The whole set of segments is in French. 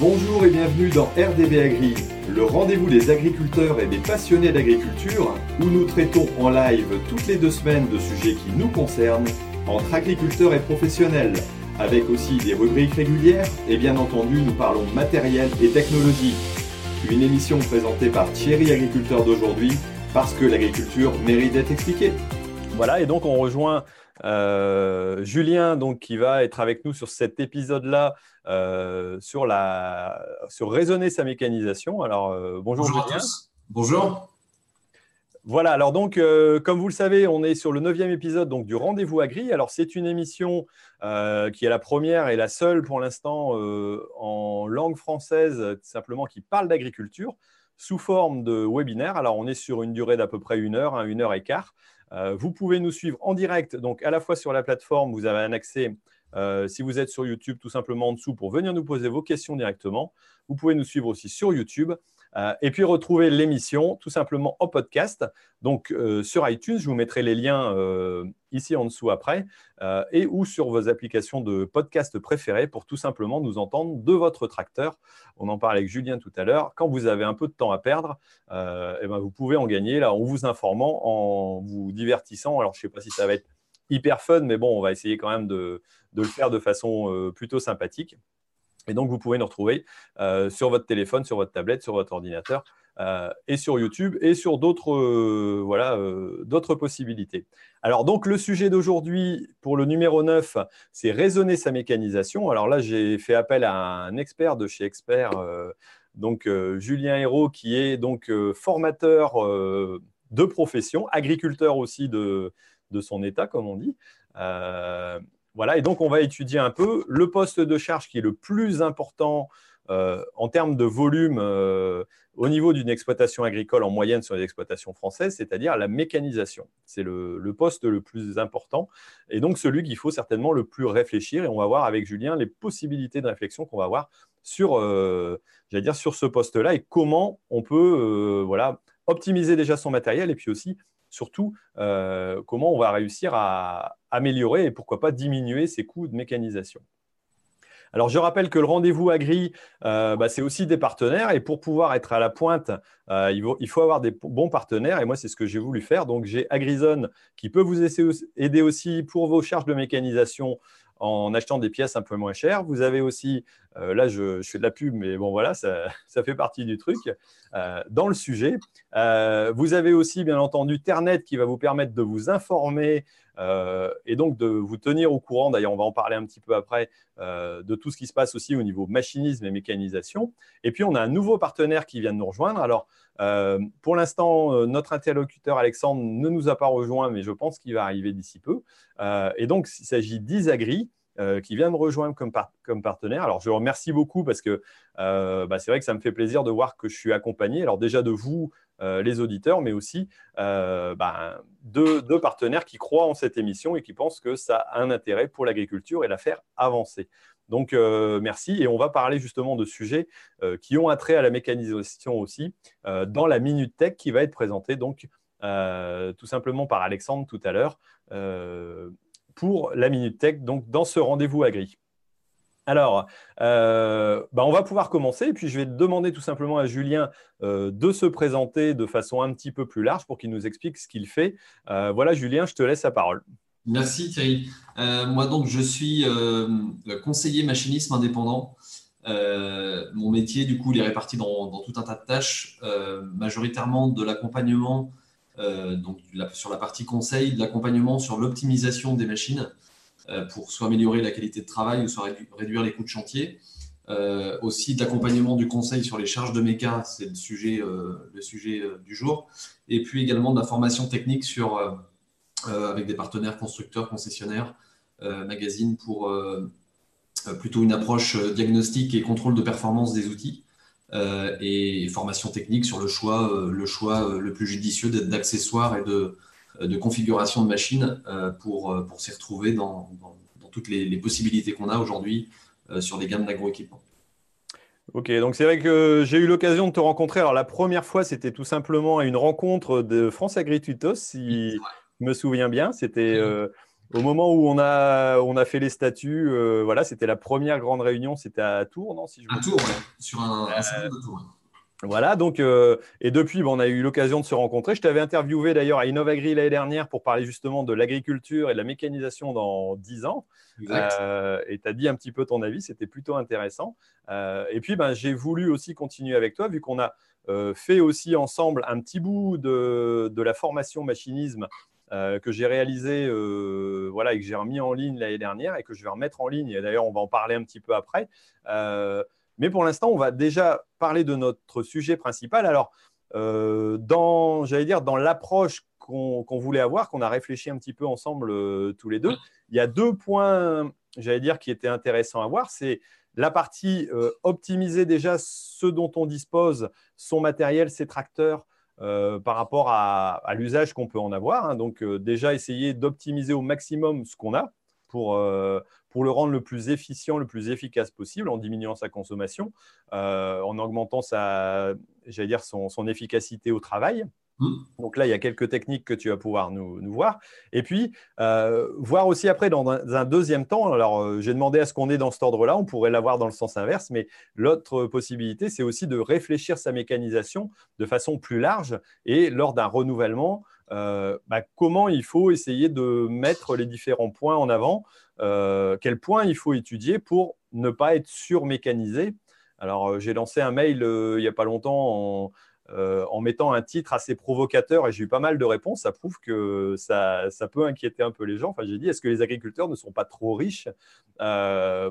Bonjour et bienvenue dans RDB Agri, le rendez-vous des agriculteurs et des passionnés d'agriculture, où nous traitons en live toutes les deux semaines de sujets qui nous concernent, entre agriculteurs et professionnels, avec aussi des rubriques régulières, et bien entendu nous parlons matériel et technologie. Une émission présentée par Thierry Agriculteur d'aujourd'hui, parce que l'agriculture mérite d'être expliquée. Voilà, et donc on rejoint euh, Julien, donc, qui va être avec nous sur cet épisode-là, sur, la, sur raisonner sa mécanisation. Alors, euh, bonjour, bonjour Julien. à tous. Bonjour. Voilà, alors donc, comme vous le savez, on est sur le neuvième épisode donc, du Rendez-vous Agri. Alors, c'est une émission qui est la première et la seule pour l'instant en langue française, simplement qui parle d'agriculture sous forme de webinaire. Alors, on est sur une durée d'à peu près une heure, hein, une heure et quart. Euh, vous pouvez nous suivre en direct, donc à la fois sur la plateforme, vous avez un accès, euh, si vous êtes sur YouTube, tout simplement en dessous pour venir nous poser vos questions directement. Vous pouvez nous suivre aussi sur YouTube. Euh, et puis retrouver l'émission tout simplement en podcast. Donc euh, sur iTunes, je vous mettrai les liens ici en dessous après, et ou sur vos applications de podcast préférées pour tout simplement nous entendre de votre tracteur. On en parlait avec Julien tout à l'heure. Quand vous avez un peu de temps à perdre, eh ben, vous pouvez en gagner là en vous informant, en vous divertissant. Alors je ne sais pas si ça va être hyper fun, mais bon, on va essayer quand même de le faire de façon plutôt sympathique. Et donc, vous pouvez nous retrouver euh, sur votre téléphone, sur votre tablette, sur votre ordinateur euh, et sur YouTube et sur d'autres euh, voilà, d'autres possibilités. Alors, donc, le sujet d'aujourd'hui pour le numéro 9, c'est raisonner sa mécanisation. Alors là, j'ai fait appel à un expert de chez Expert, donc Julien Hérault, qui est donc formateur de profession, agriculteur aussi de, de, son état, comme on dit. Voilà, et donc on va étudier un peu le poste de charge qui est le plus important euh, en termes de volume euh, au niveau d'une exploitation agricole en moyenne sur les exploitations françaises, c'est-à-dire la mécanisation. C'est le, poste le plus important et donc celui qu'il faut certainement le plus réfléchir. Et on va voir avec Julien les possibilités de réflexion qu'on va avoir sur, euh, dire, sur ce poste-là et comment on peut voilà, optimiser déjà son matériel et puis aussi surtout euh, comment on va réussir à améliorer et pourquoi pas diminuer ces coûts de mécanisation. Alors, je rappelle que le rendez-vous agri, euh, bah, c'est aussi des partenaires. Et pour pouvoir être à la pointe, euh, il, faut, avoir des bons partenaires. Et moi, c'est ce que j'ai voulu faire. Donc, j'ai Agrizone qui peut vous aider aussi pour vos charges de mécanisation en achetant des pièces un peu moins chères. Vous avez aussi, euh, là je, fais de la pub, mais bon voilà, ça, fait partie du truc, euh, dans le sujet. Euh, vous avez aussi bien entendu Ternet qui va vous permettre de vous informer et donc de vous tenir au courant, d'ailleurs on va en parler un petit peu après, de tout ce qui se passe aussi au niveau machinisme et mécanisation. Et puis on a un nouveau partenaire qui vient de nous rejoindre. Alors pour l'instant, notre interlocuteur Alexandre ne nous a pas rejoint, mais je pense qu'il va arriver d'ici peu. et donc il s'agit d'Isagri. Euh, qui vient me rejoindre comme, partenaire. Alors, je remercie beaucoup parce que euh, bah, c'est vrai que ça me fait plaisir de voir que je suis accompagné. Alors, déjà de vous, euh, les auditeurs, mais aussi bah, de, partenaires qui croient en cette émission et qui pensent que ça a un intérêt pour l'agriculture et la faire avancer. Donc, merci. Et on va parler justement de sujets qui ont attrait à la mécanisation aussi dans la Minute Tech qui va être présentée donc tout simplement par Alexandre tout à l'heure pour la Minute Tech, donc dans ce rendez-vous agri. Alors, euh, bah, on va pouvoir commencer, et puis je vais demander tout simplement à Julien euh, de se présenter de façon un petit peu plus large pour qu'il nous explique ce qu'il fait. Euh, voilà, Julien, je te laisse la parole. Merci Thierry. moi donc, je suis conseiller machinisme indépendant. mon métier, du coup, il est réparti dans, dans, tout un tas de tâches, majoritairement de l'accompagnement euh, donc sur la partie conseil, de l'accompagnement sur l'optimisation des machines euh, pour soit améliorer la qualité de travail ou soit réduire les coûts de chantier. Euh, aussi de l'accompagnement du conseil sur les charges de méca, c'est le sujet, le sujet du jour. Et puis également de la formation technique avec des partenaires constructeurs, concessionnaires, magazines pour plutôt une approche diagnostique et contrôle de performance des outils. Euh, et formation technique sur le choix, euh, le, choix euh, le plus judicieux d'accessoires et de, de, configuration de machines pour, pour s'y retrouver dans, dans, toutes les, possibilités qu'on a aujourd'hui sur les gammes d'agroéquipement. Ok, donc c'est vrai que j'ai eu l'occasion de te rencontrer. Alors la première fois, c'était tout simplement à une rencontre de France Agrituitos, si je me souviens bien. C'était au moment où on a, on a fait les statuts, voilà, c'était la première grande réunion, c'était à Tours, non si je À Tours, sur un, un de Tours. Voilà, donc, euh, et depuis, on a eu l'occasion de se rencontrer. Je t'avais interviewé d'ailleurs à Innovagri l'année dernière pour parler justement de l'agriculture et de la mécanisation dans 10 ans. Euh, et tu as dit un petit peu ton avis, c'était plutôt intéressant. Euh, et puis, ben, j'ai voulu aussi continuer avec toi, vu qu'on a fait aussi ensemble un petit bout de, de la formation machinisme que j'ai réalisé voilà, et que j'ai remis en ligne l'année dernière et que je vais remettre en ligne. Et d'ailleurs, on va en parler un petit peu après. Mais pour l'instant, on va déjà parler de notre sujet principal. Alors, euh, dans, j'allais dire, dans l'approche qu'on voulait avoir, qu'on a réfléchi un petit peu ensemble euh, tous les deux, il y a deux points, j'allais dire, qui étaient intéressants à voir. C'est la partie euh, optimiser déjà ce dont on dispose, son matériel, ses tracteurs, par rapport à, l'usage qu'on peut en avoir. Hein. Donc, déjà essayer d'optimiser au maximum ce qu'on a pour, pour le rendre le plus efficient, le plus efficace possible, en diminuant sa consommation, euh, en augmentant sa, dire son, efficacité au travail. Mmh. Donc là, il y a quelques techniques que tu vas pouvoir nous, voir. Et puis, euh, voir aussi après, dans un, deuxième temps, alors euh, j'ai demandé à ce qu'on ait dans cet ordre-là, on pourrait l'avoir dans le sens inverse, mais l'autre possibilité, c'est aussi de réfléchir sa mécanisation de façon plus large et lors d'un renouvellement, bah, comment il faut essayer de mettre les différents points en avant euh, quel point il faut étudier pour ne pas être surmécanisé. Alors, euh, j'ai lancé un mail euh, il n'y a pas longtemps en, mettant un titre assez provocateur et j'ai eu pas mal de réponses. Ça prouve que ça, peut inquiéter un peu les gens. Enfin, j'ai dit, est-ce que les agriculteurs ne sont pas trop riches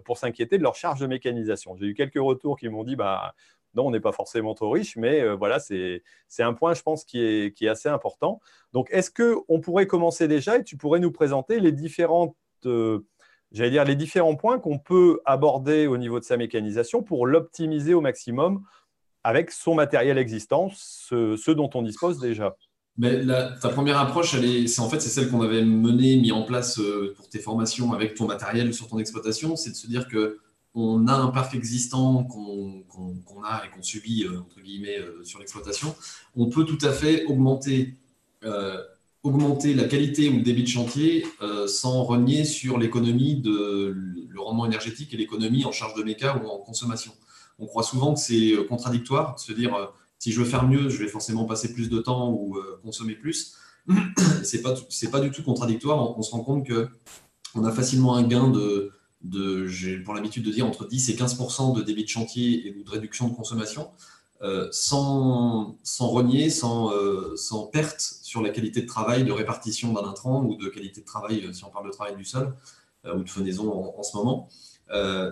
pour s'inquiéter de leur charge de mécanisation? J'ai eu quelques retours qui m'ont dit, bah, non, on n'est pas forcément trop riche, mais voilà, c'est un point, je pense, qui est, qui est assez important. Donc, est-ce qu'on pourrait commencer déjà et tu pourrais nous présenter les différentes j'allais dire, les différents points qu'on peut aborder au niveau de sa mécanisation pour l'optimiser au maximum avec son matériel existant, ce, dont on dispose déjà. Mais ta première approche, c'est en fait c'est celle qu'on avait menée, mis en place euh, pour tes formations avec ton matériel sur ton exploitation, c'est de se dire que on a un parc existant qu'on a et qu'on subit euh, entre guillemets euh, sur l'exploitation. On peut tout à fait augmenter augmenter la qualité ou le débit de chantier sans renier sur l'économie de le rendement énergétique et l'économie en charge de méca ou en consommation. On croit souvent que c'est euh, contradictoire, se dire euh, si je veux faire mieux, je vais forcément passer plus de temps ou consommer plus. c'est pas pas du tout contradictoire. On, se rend compte que on a facilement un gain de j'ai pour l'habitude de dire entre 10 et 15 de débit de chantier et de réduction de consommation. Euh, sans, sans, renier, sans, euh, sans, perte sur la qualité de travail, de répartition d'un intrant ou de qualité de travail, euh, si on parle de travail du sol ou de fenaison en, ce moment.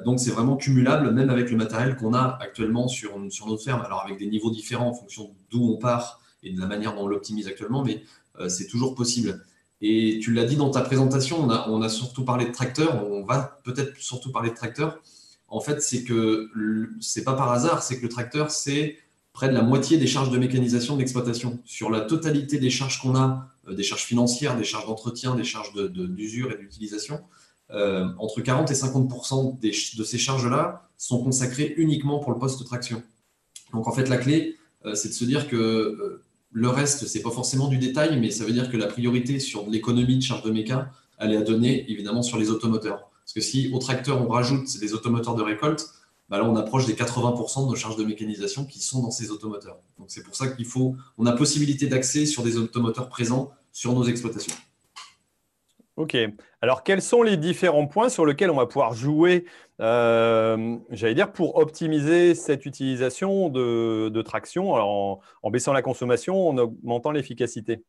Donc c'est vraiment cumulable, même avec le matériel qu'on a actuellement sur, sur notre ferme, alors avec des niveaux différents en fonction d'où on part et de la manière dont on l'optimise actuellement, mais c'est toujours possible. Et tu l'as dit dans ta présentation, on a, surtout parlé de tracteurs, on va peut-être surtout parler de tracteurs en fait, c'est que c'est pas par hasard, c'est que le tracteur, c'est près de la moitié des charges de mécanisation d'exploitation. Sur la totalité des charges qu'on a, euh, des charges financières, des charges d'entretien, des charges d'usure et d'utilisation, euh, entre 40 et 50% de ces charges-là sont consacrées uniquement pour le poste traction. Donc en fait, la clé, euh, c'est de se dire que le reste, c'est pas forcément du détail, mais ça veut dire que la priorité sur l'économie de charge de méca, elle est à donner évidemment sur les automoteurs. Parce que si au tracteur, on rajoute des automoteurs de récolte, bah là, on approche des 80% de nos charges de mécanisation qui sont dans ces automoteurs. Donc, c'est pour ça qu'il faut, on a possibilité d'accès sur des automoteurs présents sur nos exploitations. Ok. Alors, quels sont les différents points sur lesquels on va pouvoir jouer, euh, j'allais dire, pour optimiser cette utilisation de, traction en, baissant la consommation, en augmentant l'efficacité?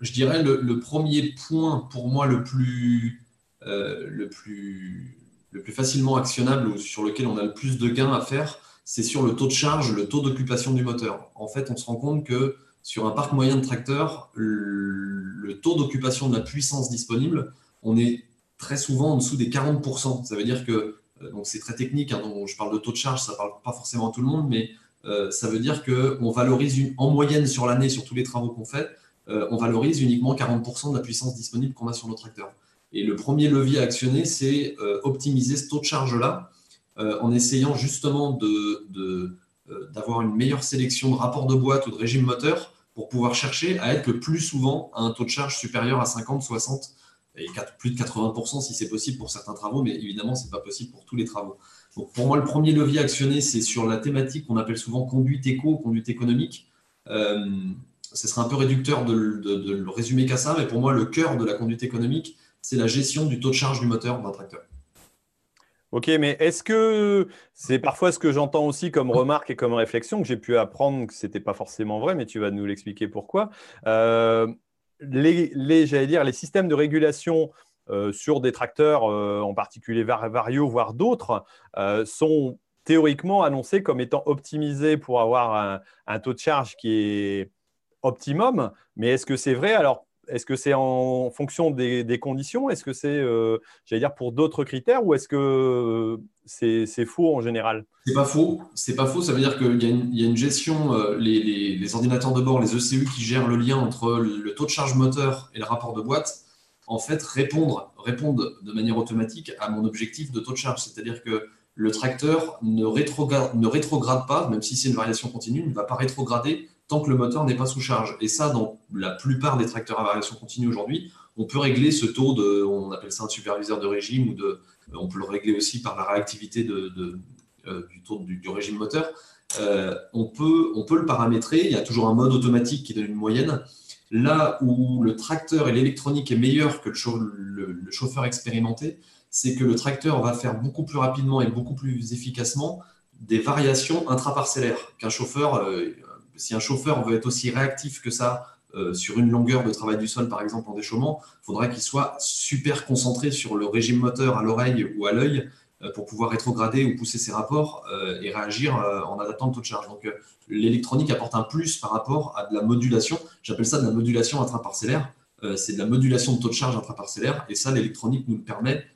Je dirais le, le, premier point pour moi le plus, euh, le, plus, le plus facilement actionnable ou sur lequel on a le plus de gains à faire, c'est sur le taux de charge, le taux d'occupation du moteur. En fait, on se rend compte que sur un parc moyen de tracteurs, le, taux d'occupation de la puissance disponible, on est très souvent en dessous des 40%. Ça veut dire que, euh, donc c'est très technique, hein, je parle de taux de charge, ça ne parle pas forcément à tout le monde, mais euh, ça veut dire qu'on valorise en moyenne sur l'année, sur tous les travaux qu'on fait, on valorise uniquement 40% de la puissance disponible qu'on a sur nos tracteurs. Et le premier levier à actionner, c'est euh, optimiser ce taux de charge-là euh, en essayant justement euh, d'avoir une meilleure sélection de rapports de boîte ou de régime moteur pour pouvoir chercher à être le plus souvent à un taux de charge supérieur à 50, 60 et plus de 80% si c'est possible pour certains travaux, mais évidemment, ce n'est pas possible pour tous les travaux. Pour moi, le premier levier actionné, c'est sur la thématique qu'on appelle souvent conduite éco, conduite économique. Euh, ce serait un peu réducteur de, le résumer qu'à ça, mais pour moi, le cœur de la conduite économique, c'est la gestion du taux de charge du moteur d'un tracteur. Ok, mais est-ce que c'est parfois ce que j'entends aussi comme remarque et comme réflexion que j'ai pu apprendre que ce n'était pas forcément vrai, mais tu vas nous l'expliquer pourquoi. Euh, les, j'allais dire, les systèmes de régulation euh, sur des tracteurs, euh, en particulier Vario, voire d'autres, sont théoriquement annoncés comme étant optimisés pour avoir un, un, taux de charge qui est optimum. Mais est-ce que c'est vrai? Alors, est-ce que c'est en fonction des, conditions? Est-ce que c'est, euh, j'allais dire, pour d'autres critères ou est-ce que euh, c'est, faux en général? C'est pas faux. C'est pas faux. Ça veut dire qu'il y, a une gestion, euh, les, ordinateurs de bord, les ECU qui gèrent le lien entre le taux de charge moteur et le rapport de boîte, en fait, répondre, répondent de manière automatique à mon objectif de taux de charge. C'est-à-dire que le tracteur ne rétrograde, ne rétrograde pas, même si c'est une variation continue, ne va pas rétrograder tant que le moteur n'est pas sous charge. Et ça, dans la plupart des tracteurs à variation continue aujourd'hui, on peut régler ce taux de, on appelle ça un superviseur de régime, ou de, on peut le régler aussi par la réactivité euh, du taux du, régime moteur. Euh, on, peut, on peut le paramétrer, il y a toujours un mode automatique qui donne une moyenne. Là où le tracteur et l'électronique est meilleur que le, chauffeur expérimenté, c'est que le tracteur va faire beaucoup plus rapidement et beaucoup plus efficacement des variations intraparcellaires qu'un chauffeur. Euh, si un chauffeur veut être aussi réactif que ça euh, sur une longueur de travail du sol, par exemple en déchaussement, il faudrait qu'il soit super concentré sur le régime moteur à l'oreille ou à l'œil euh, pour pouvoir rétrograder ou pousser ses rapports euh, et réagir en adaptant le taux de charge. Donc l'électronique apporte un plus par rapport à de la modulation. J'appelle ça de la modulation intraparcellaire. c'est de la modulation de taux de charge intraparcellaire et ça, l'électronique nous le permet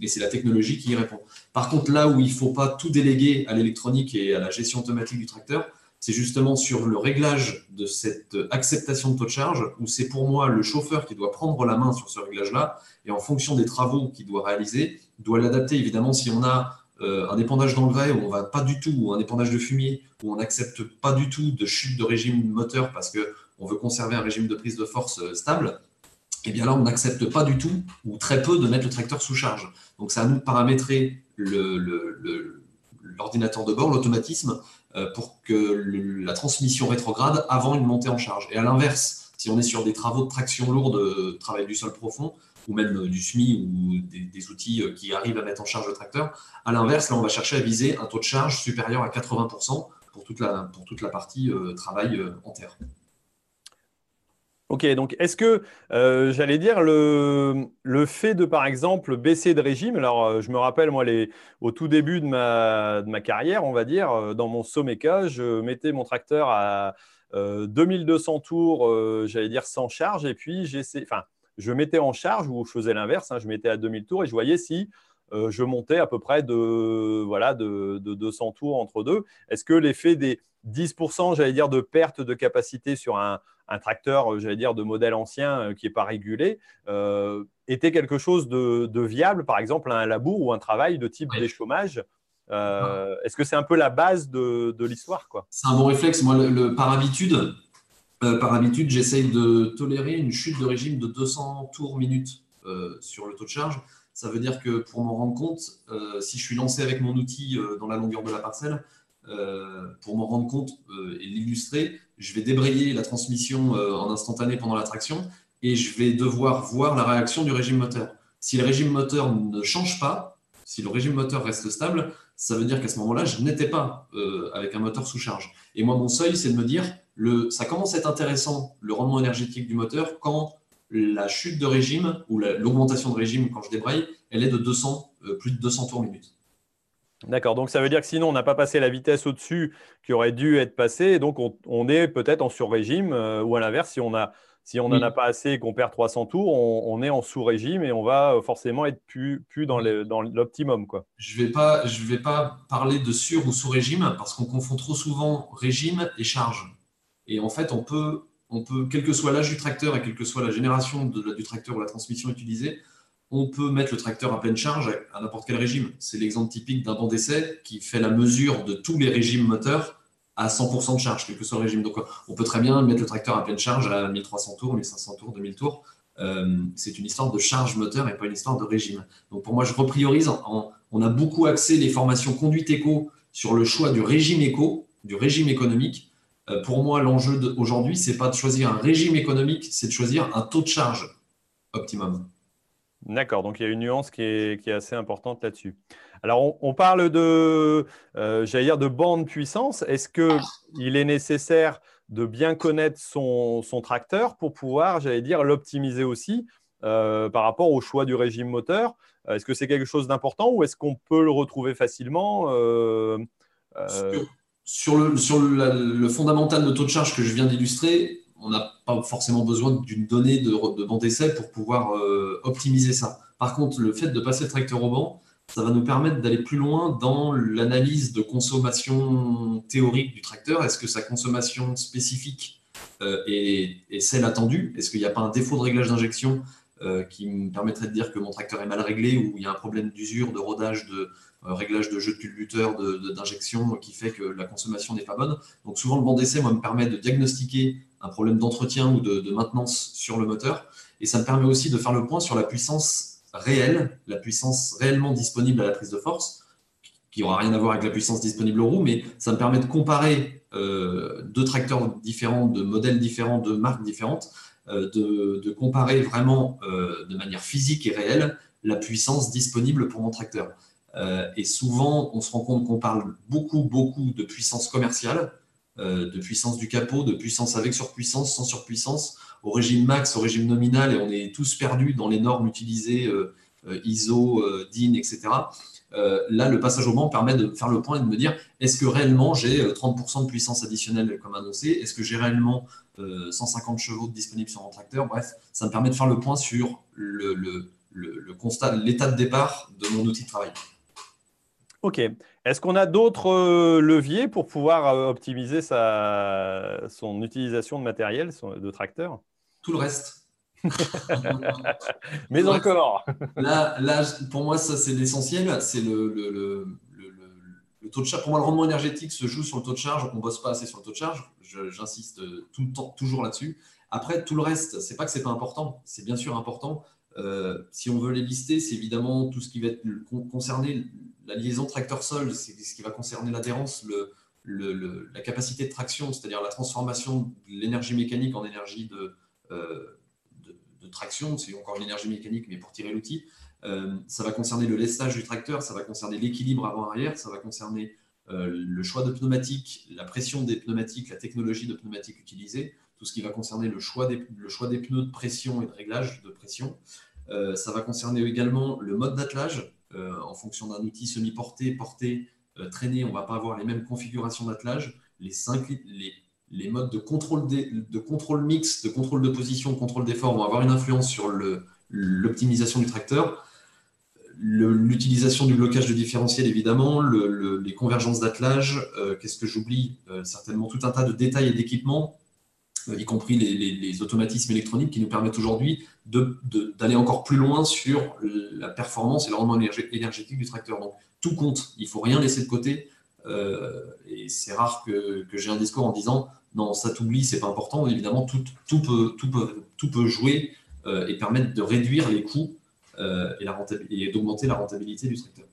et c'est la technologie qui y répond. Par contre, là où il ne faut pas tout déléguer à l'électronique et à la gestion automatique du tracteur, c'est justement sur le réglage de cette acceptation de taux de charge, où c'est pour moi le chauffeur qui doit prendre la main sur ce réglage-là, et en fonction des travaux qu'il doit réaliser, doit l'adapter. Évidemment, si on a euh, un épandage d'engrais où on va pas du tout, ou un épandage de fumier, où on n'accepte pas du tout de chute de régime moteur parce qu'on veut conserver un régime de prise de force euh, stable, eh bien là, on n'accepte pas du tout, ou très peu, de mettre le tracteur sous charge. Donc, c'est à nous de paramétrer l'ordinateur de bord, l'automatisme, pour que la transmission rétrograde avant une montée en charge. Et à l'inverse, si on est sur des travaux de traction lourde, euh, travail du sol profond, ou même euh, du SMI ou des, outils qui arrivent à mettre en charge le tracteur, à l'inverse, là, on va chercher à viser un taux de charge supérieur à 80% pour toute la, pour toute la partie travail en terre. Ok, donc est-ce que, euh, j'allais dire, le, fait de, par exemple, baisser de régime, alors euh, je me rappelle, moi, les, au tout début de ma, de ma carrière, on va dire, euh, dans mon Someca, je mettais mon tracteur à 2200 tours, j'allais dire, sans charge, et puis enfin, je mettais en charge, ou je faisais l'inverse, hein, je mettais à 2000 tours, et je voyais si je montais à peu près de, voilà, de, de 200 tours entre deux. Est-ce que l'effet des 10%, j'allais dire, de perte de capacité sur un, tracteur, euh, j'allais dire, de modèle ancien euh, qui n'est pas régulé, euh, était quelque chose de, viable, par exemple, un labour ou un travail de type déchômage Est-ce que c'est un peu la base de, l'histoire C'est un bon réflexe. Moi, le, par habitude, par habitude j'essaye de tolérer une chute de régime de 200 tours minutes sur le taux de charge. Ça veut dire que pour m'en rendre compte, si je suis lancé avec mon outil dans la longueur de la parcelle, euh, pour m'en rendre compte euh, et l'illustrer, je vais débrayer la transmission euh, en instantané pendant la traction et je vais devoir voir la réaction du régime moteur. Si le régime moteur ne change pas, si le régime moteur reste stable, ça veut dire qu'à ce moment-là, je n'étais pas avec un moteur sous charge. Et moi, mon seuil, c'est de me dire, ça commence à être intéressant, le rendement énergétique du moteur, quand la chute de régime ou l'augmentation de régime quand je débraye, elle est de 200, plus de 200 tours minute. D'accord, donc ça veut dire que sinon on n'a pas passé la vitesse au-dessus qui aurait dû être passée, donc on, est peut-être en sur-régime, euh, ou à l'inverse, si on a si on n'en a pas assez et qu'on perd 300 tours, on, est en sous-régime et on va euh, forcément être plus, plus dans l'optimum. Quoi. Je ne vais, pas, vais pas parler de sur- ou sous-régime parce qu'on confond trop souvent régime et charge. Et en fait, on peut, on peut quel que soit l'âge du tracteur et quelle que soit la génération du tracteur ou la transmission utilisée, on peut mettre le tracteur à pleine charge à n'importe quel régime. C'est l'exemple typique d'un banc d'essai qui fait la mesure de tous les régimes moteurs à 100% de charge, quel que soit le régime. Donc, on peut très bien mettre le tracteur à pleine charge à 1300 tours, 1500 tours, 2000 tours. c'est une histoire de charge moteur et pas une histoire de régime. Donc pour moi, je repriorise. on a beaucoup axé les formations conduite éco sur le choix du régime éco, du régime économique. pour moi, l'enjeu aujourd'hui, c'est pas de choisir un régime économique, c'est de choisir un taux de charge optimum. D'accord, donc il y a une nuance qui est, assez importante là-dessus. Alors, on, parle de, euh, j'allais dire, de bande puissance. Est-ce qu'il est nécessaire de bien connaître son, tracteur pour pouvoir, j'allais dire, l'optimiser aussi euh, par rapport au choix du régime moteur? Est-ce que c'est quelque chose d'important ou est-ce qu'on peut le retrouver facilement euh, Sur, le, sur le fondamental de taux de charge que je viens d'illustrer, on n'a pas forcément besoin d'une donnée de, banc d'essai pour pouvoir euh, optimiser ça. Par contre, le fait de passer le tracteur au banc, ça va nous permettre d'aller plus loin dans l'analyse de consommation théorique du tracteur. Est-ce que sa consommation spécifique euh, est, celle attendue? Est-ce qu'il n'y a pas un défaut de réglage d'injection euh, qui me permettrait de dire que mon tracteur est mal réglé ou il y a un problème d'usure, de rodage, de, réglage de jeu de culbuteur, d'injection qui fait que la consommation n'est pas bonne? Donc souvent le banc d'essai me permet de diagnostiquer un problème d'entretien ou de, maintenance sur le moteur et ça me permet aussi de faire le point sur la puissance réelle, la puissance réellement disponible à la prise de force, qui n'aura rien à voir avec la puissance disponible aux roues, mais ça me permet de comparer euh, deux tracteurs différents, de modèles différents, de marques différentes, euh, de, comparer vraiment de manière physique et réelle la puissance disponible pour mon tracteur. Euh, et souvent, on se rend compte qu'on parle beaucoup, beaucoup de puissance commerciale, euh, de puissance du capot, de puissance avec surpuissance, sans surpuissance, au régime max, au régime nominal, et on est tous perdus dans les normes utilisées, euh, ISO, DIN, etc. là, le passage au banc permet de faire le point et de me dire est-ce que réellement j'ai 30% de puissance additionnelle comme annoncé? Est-ce que j'ai réellement 150 chevaux disponibles sur mon tracteur? Bref, ça me permet de faire le point sur le constat, l'état de départ de mon outil de travail. Ok. Est-ce qu'on a d'autres euh, leviers pour pouvoir euh, optimiser son utilisation de matériel, de tracteur? Tout le reste. Mais encore. là, là, pour moi, ça c'est l'essentiel. C'est le, taux de charge. Pour moi, le rendement énergétique se joue sur le taux de charge. On ne bosse pas assez sur le taux de charge. J'insiste tout le temps, toujours là-dessus. Après, tout le reste, c'est pas que c'est pas important. C'est bien sûr important. Euh, si on veut les lister, c'est évidemment tout ce qui va être concerné la liaison tracteur-sol, c'est ce qui va concerner l'adhérence, la capacité de traction, c'est-à-dire la transformation de l'énergie mécanique en énergie de, euh, traction, c'est encore une énergie mécanique, mais pour tirer l'outil. Euh, ça va concerner le lestage du tracteur, ça va concerner l'équilibre avant-arrière, ça va concerner euh, le choix de pneumatiques, la pression des pneumatiques, la technologie de pneumatiques utilisée, tout ce qui va concerner le choix des, pneus de pression et de réglage de pression. ça va concerner également le mode d'attelage, en fonction d'un outil semi-porté, porté, euh, traîné, on ne va pas avoir les mêmes configurations d'attelage. Les, modes de contrôle, de contrôle mix, de contrôle de position, de contrôle d'effort vont avoir une influence sur l'optimisation du tracteur. L'utilisation du blocage de différentiel, évidemment, les convergences d'attelage, euh, qu'est-ce que j'oublie? Certainement tout un tas de détails et d'équipements euh, y compris les, automatismes électroniques qui nous permettent aujourd'hui d'aller encore plus loin sur la performance et le rendement énergétique du tracteur. Donc tout compte, il ne faut rien laisser de côté. Euh, et c'est rare que, j'ai un discours en disant non, ça t'oublie, c'est pas important. Évidemment, tout, peut, jouer euh, et permettre de réduire les coûts et d'augmenter la rentabilité du tracteur.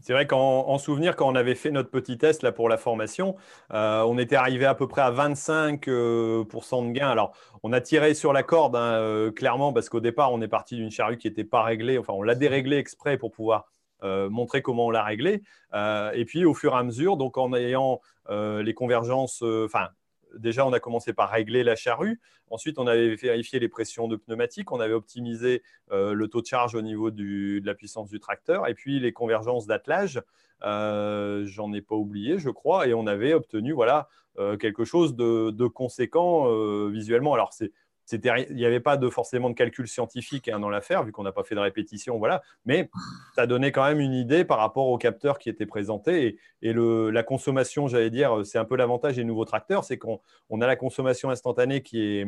C'est vrai qu'en souvenir, quand on avait fait notre petit test là, pour la formation, euh, on était arrivé à peu près à 25% euh, de gain. Alors, on a tiré sur la corde, hein, euh, clairement, parce qu'au départ, on est parti d'une charrue qui n'était pas réglée. Enfin, on l'a déréglée exprès pour pouvoir montrer comment on l'a réglée. et puis, au fur et à mesure, donc en ayant les convergences, enfin, déjà, on a commencé par régler la charrue. Ensuite, on avait vérifié les pressions de pneumatiques. On avait optimisé euh, le taux de charge au niveau de la puissance du tracteur. Et puis, les convergences d'attelage, euh, j'en ai pas oublié, je crois. Et on avait obtenu voilà, euh, quelque chose de, de conséquent visuellement. Alors, c'est il n'y avait pas de, forcément de calcul scientifique hein, dans l'affaire, vu qu'on n'a pas fait de répétition, voilà. Mais ça donnait quand même une idée par rapport au capteur qui était présenté. Et, la consommation, j'allais dire, c'est un peu l'avantage des nouveaux tracteurs, c'est qu'on a la consommation instantanée qui est,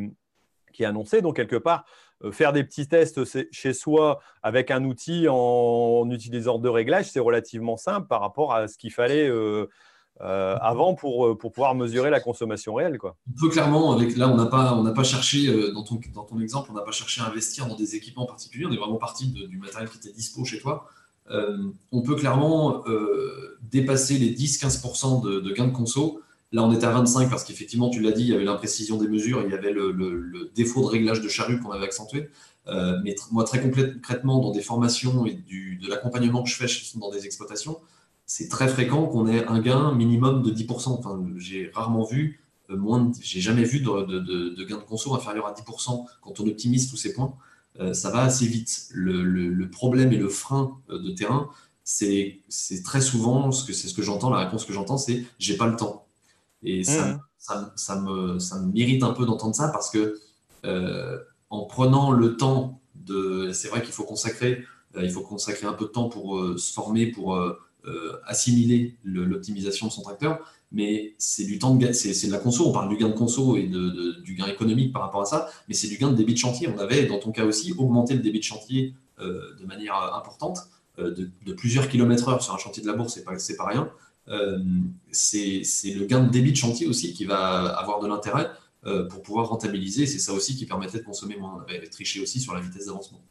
qui est annoncée. Donc, quelque part, euh, faire des petits tests chez soi avec un outil en, utilisant deux réglages, c'est relativement simple par rapport à ce qu'il fallait. Euh, avant pour, pour pouvoir mesurer la consommation réelle. Quoi. On peut clairement, avec, là, on n'a pas, pas cherché, dans ton, dans ton exemple, on n'a pas cherché à investir dans des équipements particuliers, on est vraiment parti du matériel qui était dispo chez toi. on peut clairement dépasser les 10-15% de, de gains de conso Là, on était à 25 parce qu'effectivement, tu l'as dit, il y avait l'imprécision des mesures, il y avait le, défaut de réglage de charrue qu'on avait accentué. Euh, mais moi, très concrètement, dans des formations et de l'accompagnement que je fais dans des exploitations, c'est très fréquent qu'on ait un gain minimum de 10%. Enfin, j'ai rarement vu, euh, moins j'ai jamais vu de, de, gain de conso inférieur à 10% quand on optimise tous ces points. Euh, ça va assez vite. Le, problème et le frein de terrain, c'est très souvent, c'est ce que j'entends, la réponse que j'entends, c'est j'ai pas le temps. Et mmh. ça, ça, me, ça m'irrite un peu d'entendre ça parce que euh, en prenant le temps de. C'est vrai qu'il faut consacrer, euh, il faut consacrer un peu de temps pour euh, se former, pour assimiler l'optimisation de son tracteur, mais c'est du temps de c'est, de la conso. On parle du gain de conso et de, du gain économique par rapport à ça, mais c'est du gain de débit de chantier. On avait, dans ton cas aussi, augmenté le débit de chantier de manière importante, de, plusieurs kilomètres heure sur un chantier de labour, c'est pas, pas rien. Euh, c'est le gain de débit de chantier aussi qui va avoir de l'intérêt euh, pour pouvoir rentabiliser. C'est ça aussi qui permettrait de consommer moins. On avait triché aussi sur la vitesse d'avancement.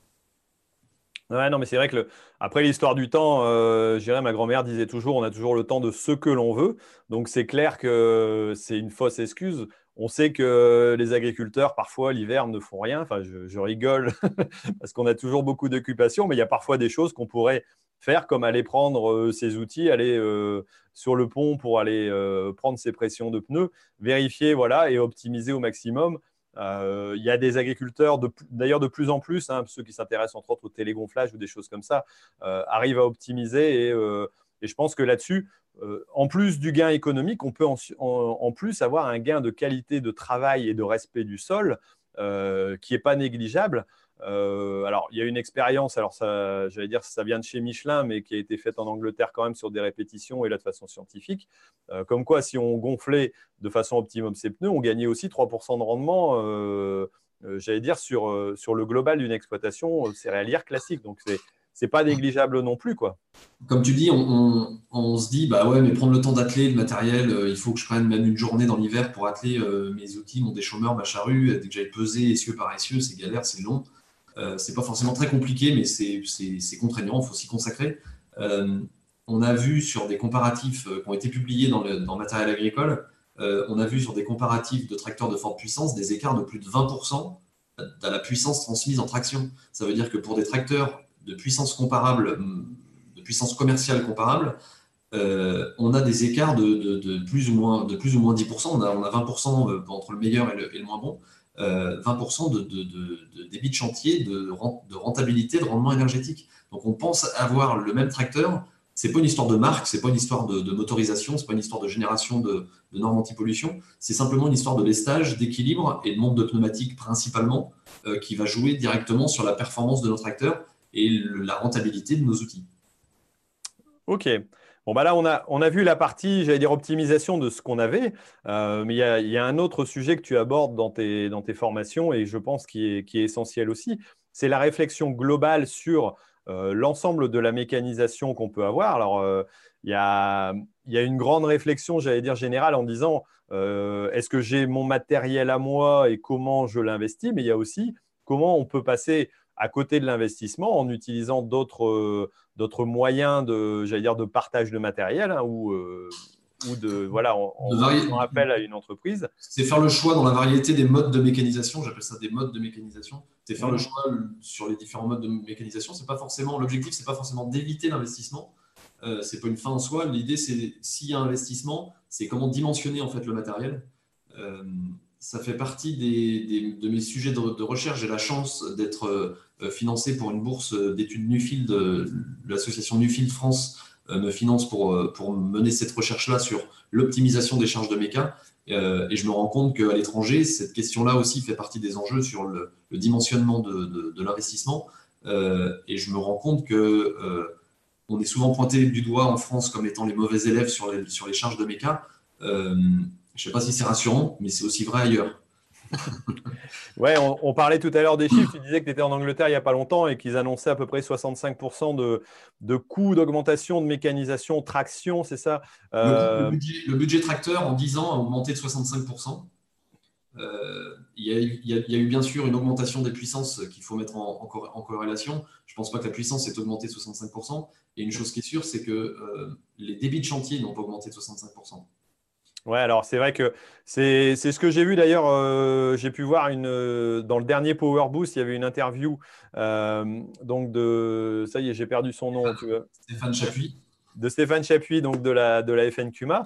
Ouais, non, mais c'est vrai que après l'histoire du temps, euh, je ma grand-mère disait toujours on a toujours le temps de ce que l'on veut. Donc c'est clair que c'est une fausse excuse. On sait que les agriculteurs, parfois, l'hiver, ne font rien. Enfin, je, rigole parce qu'on a toujours beaucoup d'occupations, mais il y a parfois des choses qu'on pourrait faire, comme aller prendre ses outils, aller sur le pont pour aller euh, prendre ses pressions de pneus, vérifier voilà, et optimiser au maximum. Euh, il y a des agriculteurs, d'ailleurs de, plus en plus, hein, ceux qui s'intéressent entre autres au télégonflage ou des choses comme ça, euh, arrivent à optimiser. Et, je pense que là-dessus, en plus du gain économique, on peut en, plus avoir un gain de qualité de travail et de respect du sol qui n'est pas négligeable. Euh, alors, il y a une expérience, alors ça, j'allais dire, ça vient de chez Michelin, mais qui a été faite en Angleterre quand même sur des répétitions et là de façon scientifique. Euh, comme quoi, si on gonflait de façon optimum ses pneus, on gagnait aussi 3% de rendement, euh, j'allais dire, sur, sur le global d'une exploitation céréalière classique. Donc, c'est c'est pas négligeable non plus. quoi. Comme tu dis, on, se dit, bah ouais, mais prendre le temps d'atteler le matériel, il faut que je prenne même une journée dans l'hiver pour atteler mes outils, mon déchômeur, ma charrue, dès que j'aille peser essieu par essieu, c'est galère, c'est long. Euh, c'est pas forcément très compliqué, mais c'est contraignant, il faut s'y consacrer. Euh, on a vu sur des comparatifs euh, qui ont été publiés dans le, matériel agricole, on a vu sur des comparatifs de tracteurs de forte puissance des écarts de plus de 20% dans la puissance transmise en traction. Ça veut dire que pour des tracteurs de puissance comparable, de puissance commerciale comparable, on a des écarts de, plus ou moins, de plus ou moins 10%. On a, on a 20% entre le meilleur et le, et le moins bon. 20% de, de, débit de chantier, de, rentabilité, de rendement énergétique. Donc on pense avoir le même tracteur. C'est pas une histoire de marque, c'est pas une histoire de, motorisation, c'est pas une histoire de génération de, normes anti-pollution. C'est simplement une histoire de lestage, d'équilibre et de monte de pneumatique principalement euh, qui va jouer directement sur la performance de nos tracteurs et la rentabilité de nos outils. Ok. Bon, bah là, on a, on a vu la partie, j'allais dire, optimisation de ce qu'on avait, euh, mais il y, a, un autre sujet que tu abordes dans tes, dans tes formations et je pense qui est, qui est essentiel aussi, c'est la réflexion globale sur euh, l'ensemble de la mécanisation qu'on peut avoir. Alors, euh, il, y a, y a une grande réflexion, j'allais dire, générale en disant, est-ce que j'ai mon matériel à moi et comment je l'investis, mais il y a aussi comment on peut passer à côté de l'investissement en utilisant d'autres d'autres moyens de j'allais dire de partage de matériel hein, ou euh, ou de voilà on, on, appelle à une entreprise. C'est faire le choix dans la variété des modes de mécanisation j'appelle ça des modes de mécanisation. C'est faire le choix sur les différents modes de mécanisation. C'est pas forcément l'objectif c'est pas forcément d'éviter l'investissement. Euh, c'est pas une fin en soi. L'idée c'est s'il y a investissement c'est comment dimensionner en fait le matériel. Euh, ça fait partie de mes sujets de, recherche. J'ai la chance d'être euh, financé pour une bourse d'études Nuffield. L'association Nuffield France euh, me finance pour, euh, pour mener cette recherche-là sur l'optimisation des charges de méca. et je me rends compte qu'à l'étranger, cette question-là aussi fait partie des enjeux sur le, dimensionnement de, l'investissement. et je me rends compte que on est souvent pointé du doigt en France comme étant les mauvais élèves sur les, sur les charges de méca. Je ne sais pas si c'est rassurant, mais c'est aussi vrai ailleurs. ouais, on, parlait tout à l'heure des chiffres. Tu disais que tu étais en Angleterre il n'y a pas longtemps et qu'ils annonçaient à peu près 65% de, de coûts d'augmentation de mécanisation, traction, c'est ça le, budget, tracteur en 10 ans a augmenté de 65%. Euh, il, y a, eu bien sûr une augmentation des puissances qu'il faut mettre en, corrélation. Je ne pense pas que la puissance ait augmenté de 65%. Et une chose qui est sûre, c'est que euh, les débits de chantier n'ont pas augmenté de 65%. Ouais, alors c'est vrai que c'est ce que j'ai vu d'ailleurs. Euh, j'ai pu voir une, euh, dans le dernier Power Boost, il y avait une interview euh, donc de. Ça y est, j'ai perdu son nom. Stéphane Chapuis. De Stéphane Chapuis, donc de la, de la FNQMA.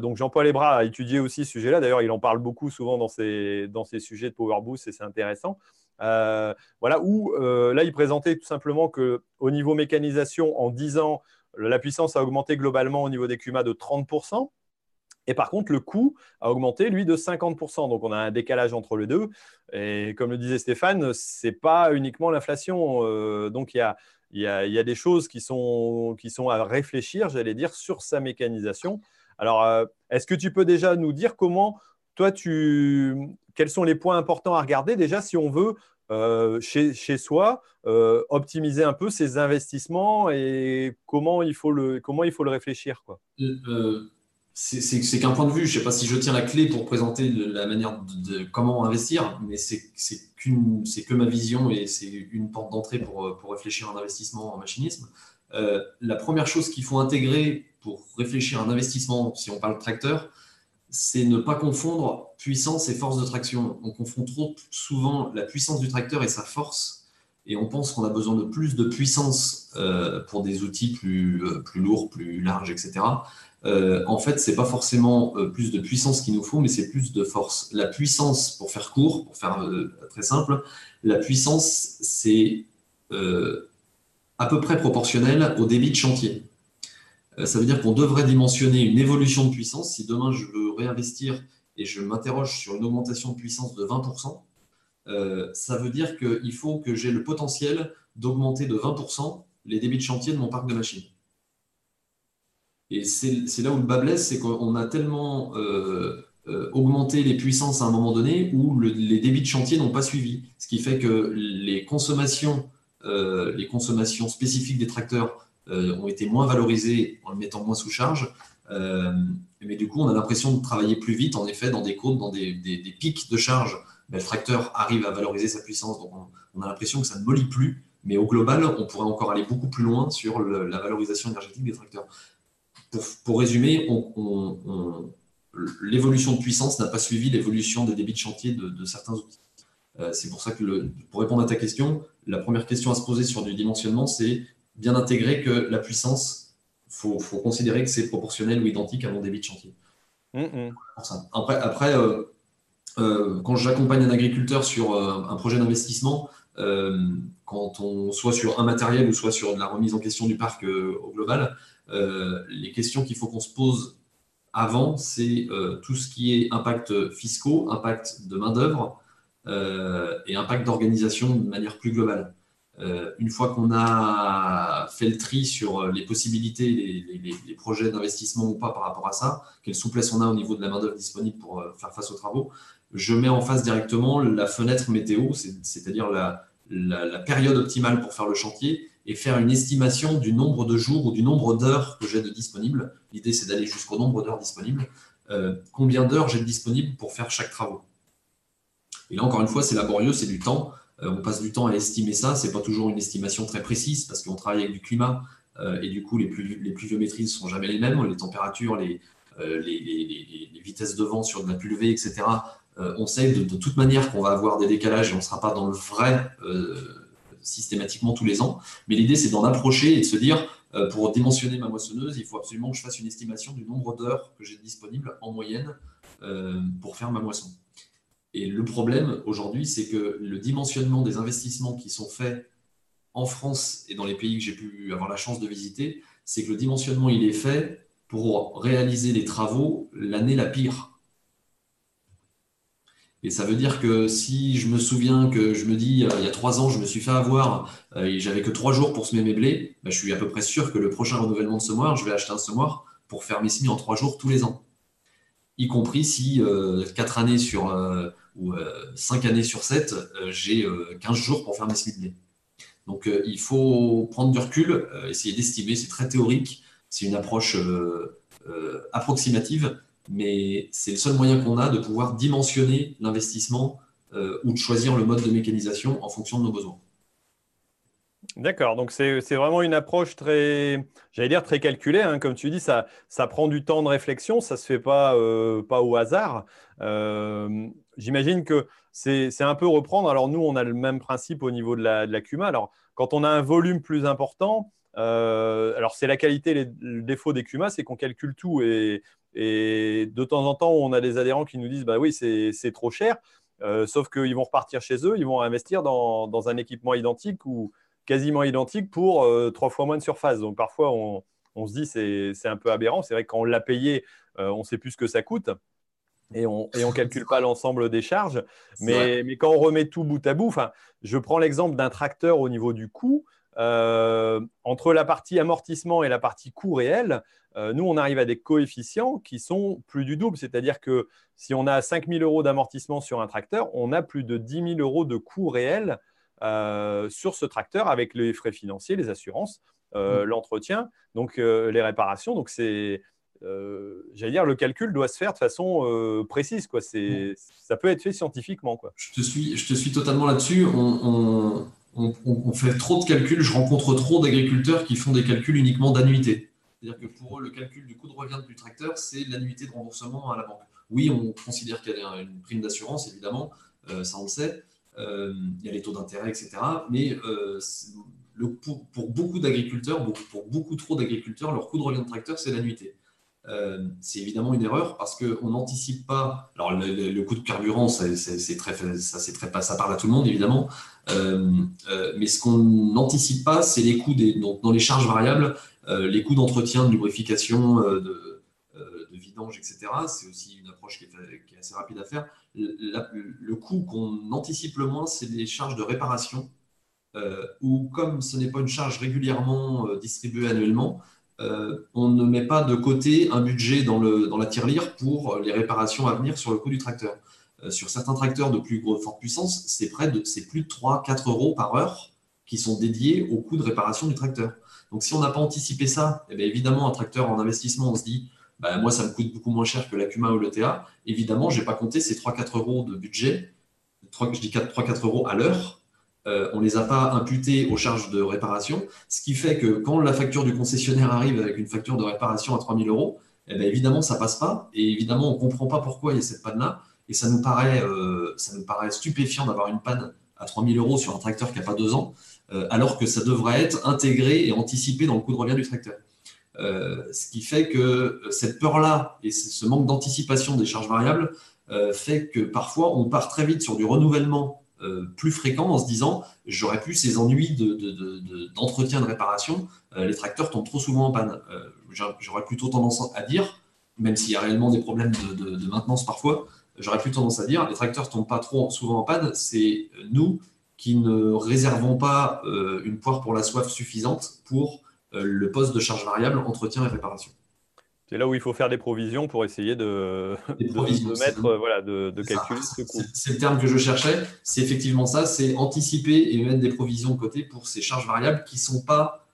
donc Jean-Paul Ebra a étudié aussi ce sujet-là. D'ailleurs, il en parle beaucoup souvent dans ses, dans ses sujets de Power Boost et c'est intéressant. voilà, où là, il présentait tout simplement qu'au niveau mécanisation, en 10 ans, la puissance a augmenté globalement au niveau des CUMA de 30%. Et par contre, le coût a augmenté, lui, de 50%. Donc, on a un décalage entre les deux. Et comme le disait Stéphane, ce n'est pas uniquement l'inflation. Euh, donc, il y a, des choses qui sont, à réfléchir, j'allais dire, sur sa mécanisation. Alors, euh, est-ce que tu peux déjà nous dire comment, toi, tu, quels sont les points importants à regarder déjà si on veut euh, chez, soi, optimiser un peu ses investissements et comment il faut le, comment il faut le réfléchir quoi? C'est qu'un point de vue. Je ne sais pas si je tiens la clé pour présenter la manière de, comment investir, mais c'est que ma vision et c'est une porte d'entrée pour, réfléchir à un investissement en machinisme. Euh, la première chose qu'il faut intégrer pour réfléchir à un investissement, si on parle de tracteur, c'est ne pas confondre puissance et force de traction. On confond trop souvent la puissance du tracteur et sa force, et on pense qu'on a besoin de plus de puissance euh, pour des outils plus, euh, plus lourds, plus larges, etc. Euh, en fait, c'est pas forcément euh, plus de puissance qu'il nous faut, mais c'est plus de force. La puissance, pour faire court, pour faire euh, très simple, la puissance, c'est à peu près proportionnel au débit de chantier. ça veut dire qu'on devrait dimensionner une évolution de puissance. Si demain je veux réinvestir et je m'interroge sur une augmentation de puissance de 20%, ça veut dire qu'il faut que j'ai le potentiel d'augmenter de 20% les débits de chantier de mon parc de machines. Et c'est là où le bas blesse, c'est qu'on a tellement euh, euh, augmenté les puissances à un moment donné où les débits de chantier n'ont pas suivi. Ce qui fait que les consommations, euh, les consommations spécifiques des tracteurs ont été moins valorisées en le mettant moins sous charge. mais du coup, on a l'impression de travailler plus vite, en effet, dans des côtes, dans des, pics de charge. Ben, le tracteur arrive à valoriser sa puissance, donc on, a l'impression que ça ne mollit plus. Mais au global, on pourrait encore aller beaucoup plus loin sur la valorisation énergétique des tracteurs pour, résumer, l'évolution de puissance n'a pas suivi l'évolution des débits de chantier de, certains outils. Euh, c'est pour ça que, pour répondre à ta question, la première question à se poser sur du dimensionnement, c'est bien intégrer que la puissance, il faut, considérer que c'est proportionnel ou identique à mon débit de chantier. Après, après euh, euh, quand j'accompagne un agriculteur sur un projet d'investissement, quand on soit sur un matériel ou soit sur de la remise en question du parc au global, euh, les questions qu'il faut qu'on se pose avant, c'est euh, tout ce qui est impact fiscaux, impact de main-d'œuvre euh, et impact d'organisation de manière plus globale. une fois qu'on a fait le tri sur les possibilités, les, projets d'investissement ou pas par rapport à ça, quelle souplesse on a au niveau de la main-d'œuvre disponible pour faire face aux travaux, je mets en face directement la fenêtre météo, c'est-à-dire la, période optimale pour faire le chantier et faire une estimation du nombre de jours ou du nombre d'heures que j'ai de disponible. L'idée, c'est d'aller jusqu'au nombre d'heures disponibles. Euh, combien d'heures j'ai disponible pour faire chaque travaux? Et là, encore une fois, c'est laborieux, c'est du temps. Euh, on passe du temps à estimer ça. Ce n'est pas toujours une estimation très précise parce qu'on travaille avec du climat euh, et du coup, les, pluviométries ne sont jamais les mêmes. Les températures, les, les, vitesses de vent sur de la pluie etc. on sait de, toute manière qu'on va avoir des décalages et on ne sera pas dans le vrai systématiquement tous les ans. Mais l'idée, c'est d'en approcher et de se dire, euh, pour dimensionner ma moissonneuse, il faut absolument que je fasse une estimation du nombre d'heures que j'ai disponible en moyenne euh, pour faire ma moisson. Et le problème aujourd'hui, c'est que le dimensionnement des investissements qui sont faits en France et dans les pays que j'ai pu avoir la chance de visiter, c'est que le dimensionnement, il est fait pour réaliser les travaux l'année la pire. Et ça veut dire que si je me souviens que je me dis, euh, il y a trois ans, je me suis fait avoir euh, et j'avais que trois jours pour semer mes blés, bah, je suis à peu près sûr que le prochain renouvellement de semoir, je vais acheter un semoir pour faire mes semis en trois jours tous les ans. Y compris si euh, quatre années sur, ou 5 années sur 7, j'ai 15 jours pour faire mes Smith Donc il faut prendre du recul, essayer d'estimer, c'est très théorique, c'est une approche approximative, mais c'est le seul moyen qu'on a de pouvoir dimensionner l'investissement ou de choisir le mode de mécanisation en fonction de nos besoins. D'accord, donc c'est vraiment une approche très, j'allais dire très calculée, hein. comme tu dis, ça, ça prend du temps de réflexion, ça ne se fait pas, euh, pas au hasard. Euh, j'imagine que c'est un peu reprendre, alors nous on a le même principe au niveau de la, de la CUMA, alors quand on a un volume plus important, euh, alors c'est la qualité, le défaut des CUMA, c'est qu'on calcule tout et, et, de temps en temps on a des adhérents qui nous disent, bah oui c'est trop cher, sauf qu'ils vont repartir chez eux, ils vont investir dans, dans un équipement identique ou quasiment identique pour euh, trois fois moins de surface. Donc parfois, on, se dit c'est un peu aberrant. C'est vrai que quand on l'a payé, euh, on ne sait plus ce que ça coûte. Et on ne calcule pas l'ensemble des charges. Mais, mais, quand on remet tout bout à bout, je prends l'exemple d'un tracteur au niveau du coût. Euh, entre la partie amortissement et la partie coût réel, nous, on arrive à des coefficients qui sont plus du double. C'est-à-dire que si on a 5 000 euros d'amortissement sur un tracteur, on a plus de 10 000 euros de coût réel euh, sur ce tracteur avec les frais financiers, les assurances, euh, mm. l'entretien, donc euh, les réparations. Donc c'est, j'allais dire, le calcul doit se faire de façon précise. Quoi. C'est, mm. Ça peut être fait scientifiquement. Quoi. Je, te suis, je te suis totalement là-dessus. On, on, fait trop de calculs. Je rencontre trop d'agriculteurs qui font des calculs uniquement d'annuité. C'est-à-dire que pour eux, le calcul du coût de revient du tracteur, c'est l'annuité de remboursement à la banque. Oui, on considère qu'il y a une prime d'assurance, évidemment, ça on le sait, euh, il y a les taux d'intérêt, etc. Mais euh, pour, beaucoup d'agriculteurs, pour beaucoup trop d'agriculteurs, leur coût de revient de tracteur, c'est l'annuité. Euh, c'est évidemment une erreur parce qu'on n'anticipe pas. Alors, le, coût de carburant, ça, c'est très, ça, très, ça parle à tout le monde, évidemment. mais ce qu'on n'anticipe pas, c'est les coûts des, donc, dans les charges variables, les coûts d'entretien, de lubrification, de, vidange, etc. C'est aussi une approche qui est, assez rapide à faire. le coût qu'on anticipe le moins, c'est les charges de réparation, euh, où comme ce n'est pas une charge régulièrement euh, distribuée annuellement, euh, on ne met pas de côté un budget dans, la tirelire pour les réparations à venir sur le coût du tracteur. sur certains tracteurs de plus forte puissance, c'est près de c'est plus de 3-4 euros par heure qui sont dédiés au coût de réparation du tracteur. Donc si on n'a pas anticipé ça, eh évidemment, un tracteur en investissement, on se dit bah, moi, ça me coûte beaucoup moins cher que la ou le TA. Évidemment, je n'ai pas compté ces 3-4 euros de budget, 3, je dis 3-4 euros à l'heure. Euh, on ne les a pas imputés aux charges de réparation, ce qui fait que quand la facture du concessionnaire arrive avec une facture de réparation à 3000 euros, eh ben, évidemment, ça passe pas. Et évidemment, on ne comprend pas pourquoi il y a cette panne-là. Et ça nous paraît, euh, stupéfiant d'avoir une panne à 3000 euros sur un tracteur qui n'a pas deux ans, euh, alors que ça devrait être intégré et anticipé dans le coût de revient du tracteur. Ce qui fait que cette peur-là et ce manque d'anticipation des charges variables fait que parfois on part très vite sur du renouvellement plus fréquent en se disant j'aurais plus ces ennuis d'entretien de, de, réparation, les tracteurs tombent trop souvent en panne. j'aurais plutôt tendance à dire, même s'il y a réellement des problèmes de, maintenance parfois, j'aurais plutôt tendance à dire les tracteurs tombent pas trop souvent en panne, c'est nous qui ne réservons pas une poire pour la soif suffisante pour euh, le poste de charge variable, entretien et réparation. C'est là où il faut faire des provisions pour essayer de, de, mettre, voilà, de, calculer ce coût. C'est le terme que je cherchais. C'est effectivement ça, c'est anticiper et mettre des provisions de côté pour ces charges variables qui sont pas,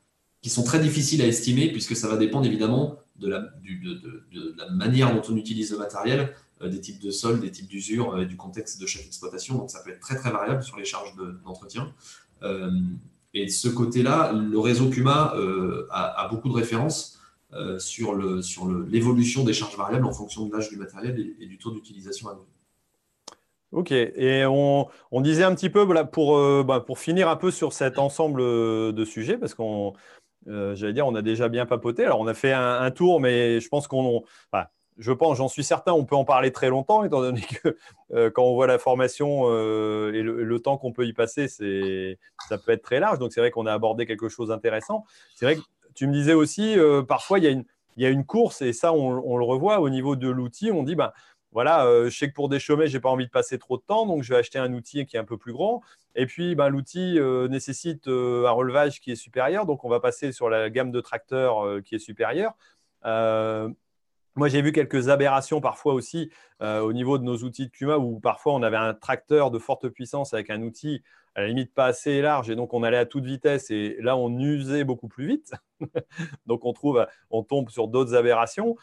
qui sont très difficiles à estimer puisque ça va dépendre évidemment de la, de, la manière dont on utilise le matériel, euh, des types de sol, des types d'usure, euh, du contexte de chaque exploitation. Donc ça peut être très très variable sur les charges d'entretien. Et de ce côté-là, le réseau Puma euh, a, beaucoup de références euh, sur l'évolution des charges variables en fonction de l'âge du matériel et, du taux d'utilisation venir. Ok, et on, disait un petit peu pour, euh, bah, pour finir un peu sur cet ensemble de sujets, parce qu'on, dire, on a déjà bien papoté. Alors, on a fait un, tour, mais je pense qu'on, je pense, j'en suis certain, on peut en parler très longtemps, étant donné que euh, quand on voit la formation euh, et le, temps qu'on peut y passer, ça peut être très large. Donc c'est vrai qu'on a abordé quelque chose d'intéressant. C'est vrai que tu me disais aussi, euh, parfois il y, a une, course, et ça on, le revoit au niveau de l'outil, on dit, ben, voilà, je sais que pour des chemins, je n'ai pas envie de passer trop de temps, donc je vais acheter un outil qui est un peu plus grand. Et puis, ben, l'outil nécessite un relevage qui est supérieur, donc on va passer sur la gamme de tracteurs qui est supérieure moi, j'ai vu quelques aberrations parfois aussi au niveau de nos outils de Cuma où parfois on avait un tracteur de forte puissance avec un outil à la limite pas assez large et donc on allait à toute vitesse et là on usait beaucoup plus vite. donc on trouve, on tombe sur d'autres aberrations.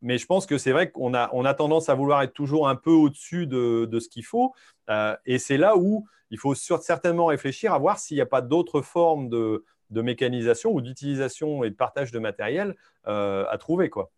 mais je pense que c'est vrai qu'on a, on a tendance à vouloir être toujours un peu au-dessus de, ce qu'il faut. et c'est là où il faut certainement réfléchir à voir s'il n'y a pas d'autres formes de, mécanisation ou d'utilisation et de partage de matériel à trouver. quoi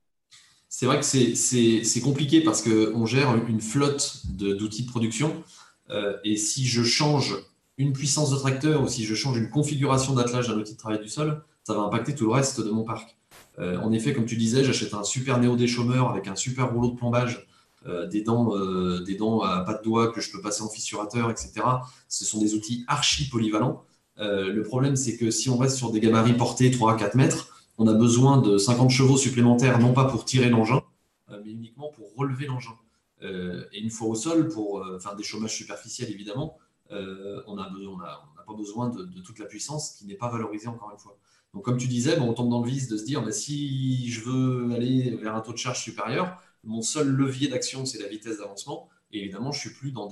c'est vrai que c'est compliqué parce qu'on gère une flotte d'outils de, production. Euh, et si je change une puissance de tracteur ou si je change une configuration d'attelage d'un outil de travail du sol, ça va impacter tout le reste de mon parc. Euh, en effet, comme tu disais, j'achète un super néo déchômeur avec un super rouleau de plombage, euh, des, dents, des dents à pas de doigts que je peux passer en fissurateur, etc. Ce sont des outils archi polyvalents. le problème, c'est que si on reste sur des gabarits portés 3 à 4 mètres, on a besoin de 50 chevaux supplémentaires, non pas pour tirer l'engin, mais uniquement pour relever l'engin. Euh, et une fois au sol, pour euh, faire des chômages superficiels évidemment, on n'a pas besoin de, toute la puissance qui n'est pas valorisée encore une fois. Donc comme tu disais, on tombe dans le vice de se dire, bah, si je veux aller vers un taux de charge supérieur, mon seul levier d'action, c'est la vitesse d'avancement. Et évidemment, je ne suis, plus dans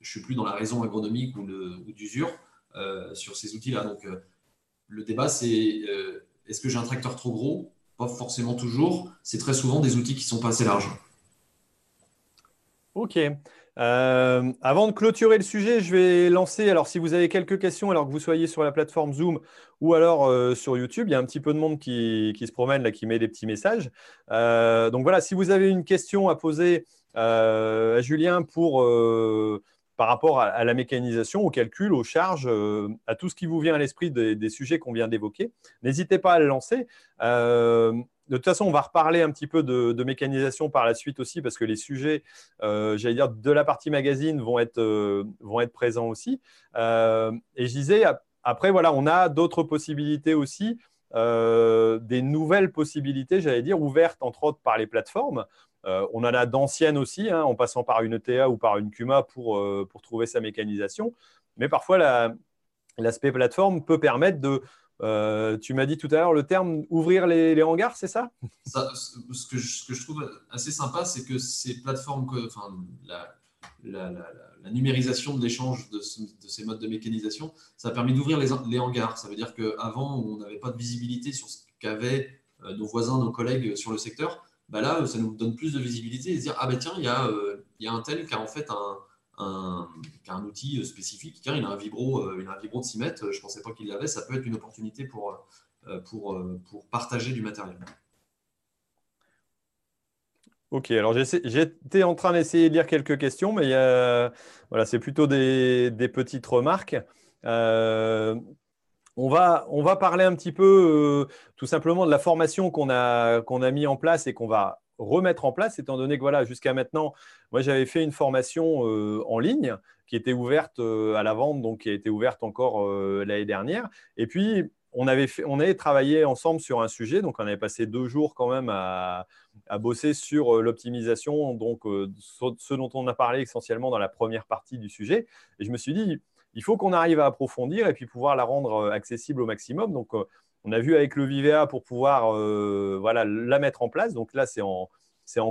suis plus dans la raison agronomique ou, d'usure sur ces outils-là. Donc le débat, c'est est-ce que j'ai un tracteur trop gros? Pas forcément toujours. C'est très souvent des outils qui sont pas assez larges. Ok. Euh, avant de clôturer le sujet, je vais lancer. Alors, si vous avez quelques questions, alors que vous soyez sur la plateforme Zoom ou alors euh, sur YouTube, il y a un petit peu de monde qui, se promène là, qui met des petits messages. Euh, donc voilà, si vous avez une question à poser à Julien pour par rapport à, la mécanisation, au calcul, aux charges, euh, à tout ce qui vous vient à l'esprit des, sujets qu'on vient d'évoquer. N'hésitez pas à le lancer. Euh, de toute façon, on va reparler un petit peu de, mécanisation par la suite aussi, parce que les sujets, euh, j'allais dire, de la partie magazine vont être, vont être présents aussi. et je disais, après, voilà, on a d'autres possibilités aussi, des nouvelles possibilités, j'allais dire, ouvertes entre autres par les plateformes. Euh, on en a d'anciennes aussi, hein, en passant par une ETA ou par une CUMA pour, euh, pour trouver sa mécanisation. Mais parfois, l'aspect plateforme peut permettre de, euh, tu m'as dit tout à l'heure le terme ouvrir les, hangars, c'est ça, ce, que je, trouve assez sympa, c'est que ces plateformes, enfin, la, numérisation de l'échange de, ces modes de mécanisation, ça a permis d'ouvrir les, les, hangars. Ça veut dire qu'avant, on n'avait pas de visibilité sur ce qu'avaient nos voisins, nos collègues sur le secteur. Bah là, ça nous donne plus de visibilité et se dire, ah ben tiens, il y, a, euh, il y a un tel qui a en fait un, un, un outil euh, spécifique. Tiens, il a un vibro, euh, il a un vibro de 6 mètres, je ne pensais pas qu'il l'avait. Ça peut être une opportunité pour, pour, pour partager du matériel. Ok, alors j'étais en train d'essayer de lire quelques questions, mais voilà, c'est plutôt des, des, petites remarques. On va, on va parler un petit peu euh, tout simplement de la formation qu'on a, qu'on a mis en place et qu'on va remettre en place, étant donné que voilà, jusqu'à maintenant, moi j'avais fait une formation euh, en ligne qui était ouverte euh, à la vente, donc qui a été ouverte encore l'année dernière. Et puis, on avait, on avait travaillé ensemble sur un sujet, donc on avait passé deux jours quand même à, à bosser sur l'optimisation, donc ce dont on a parlé essentiellement dans la première partie du sujet. Et je me suis dit, il faut qu'on arrive à approfondir et puis pouvoir la rendre euh, accessible au maximum. Donc, euh, on a vu avec le VVA pour pouvoir euh, voilà, la mettre en place. Donc là, c'est en,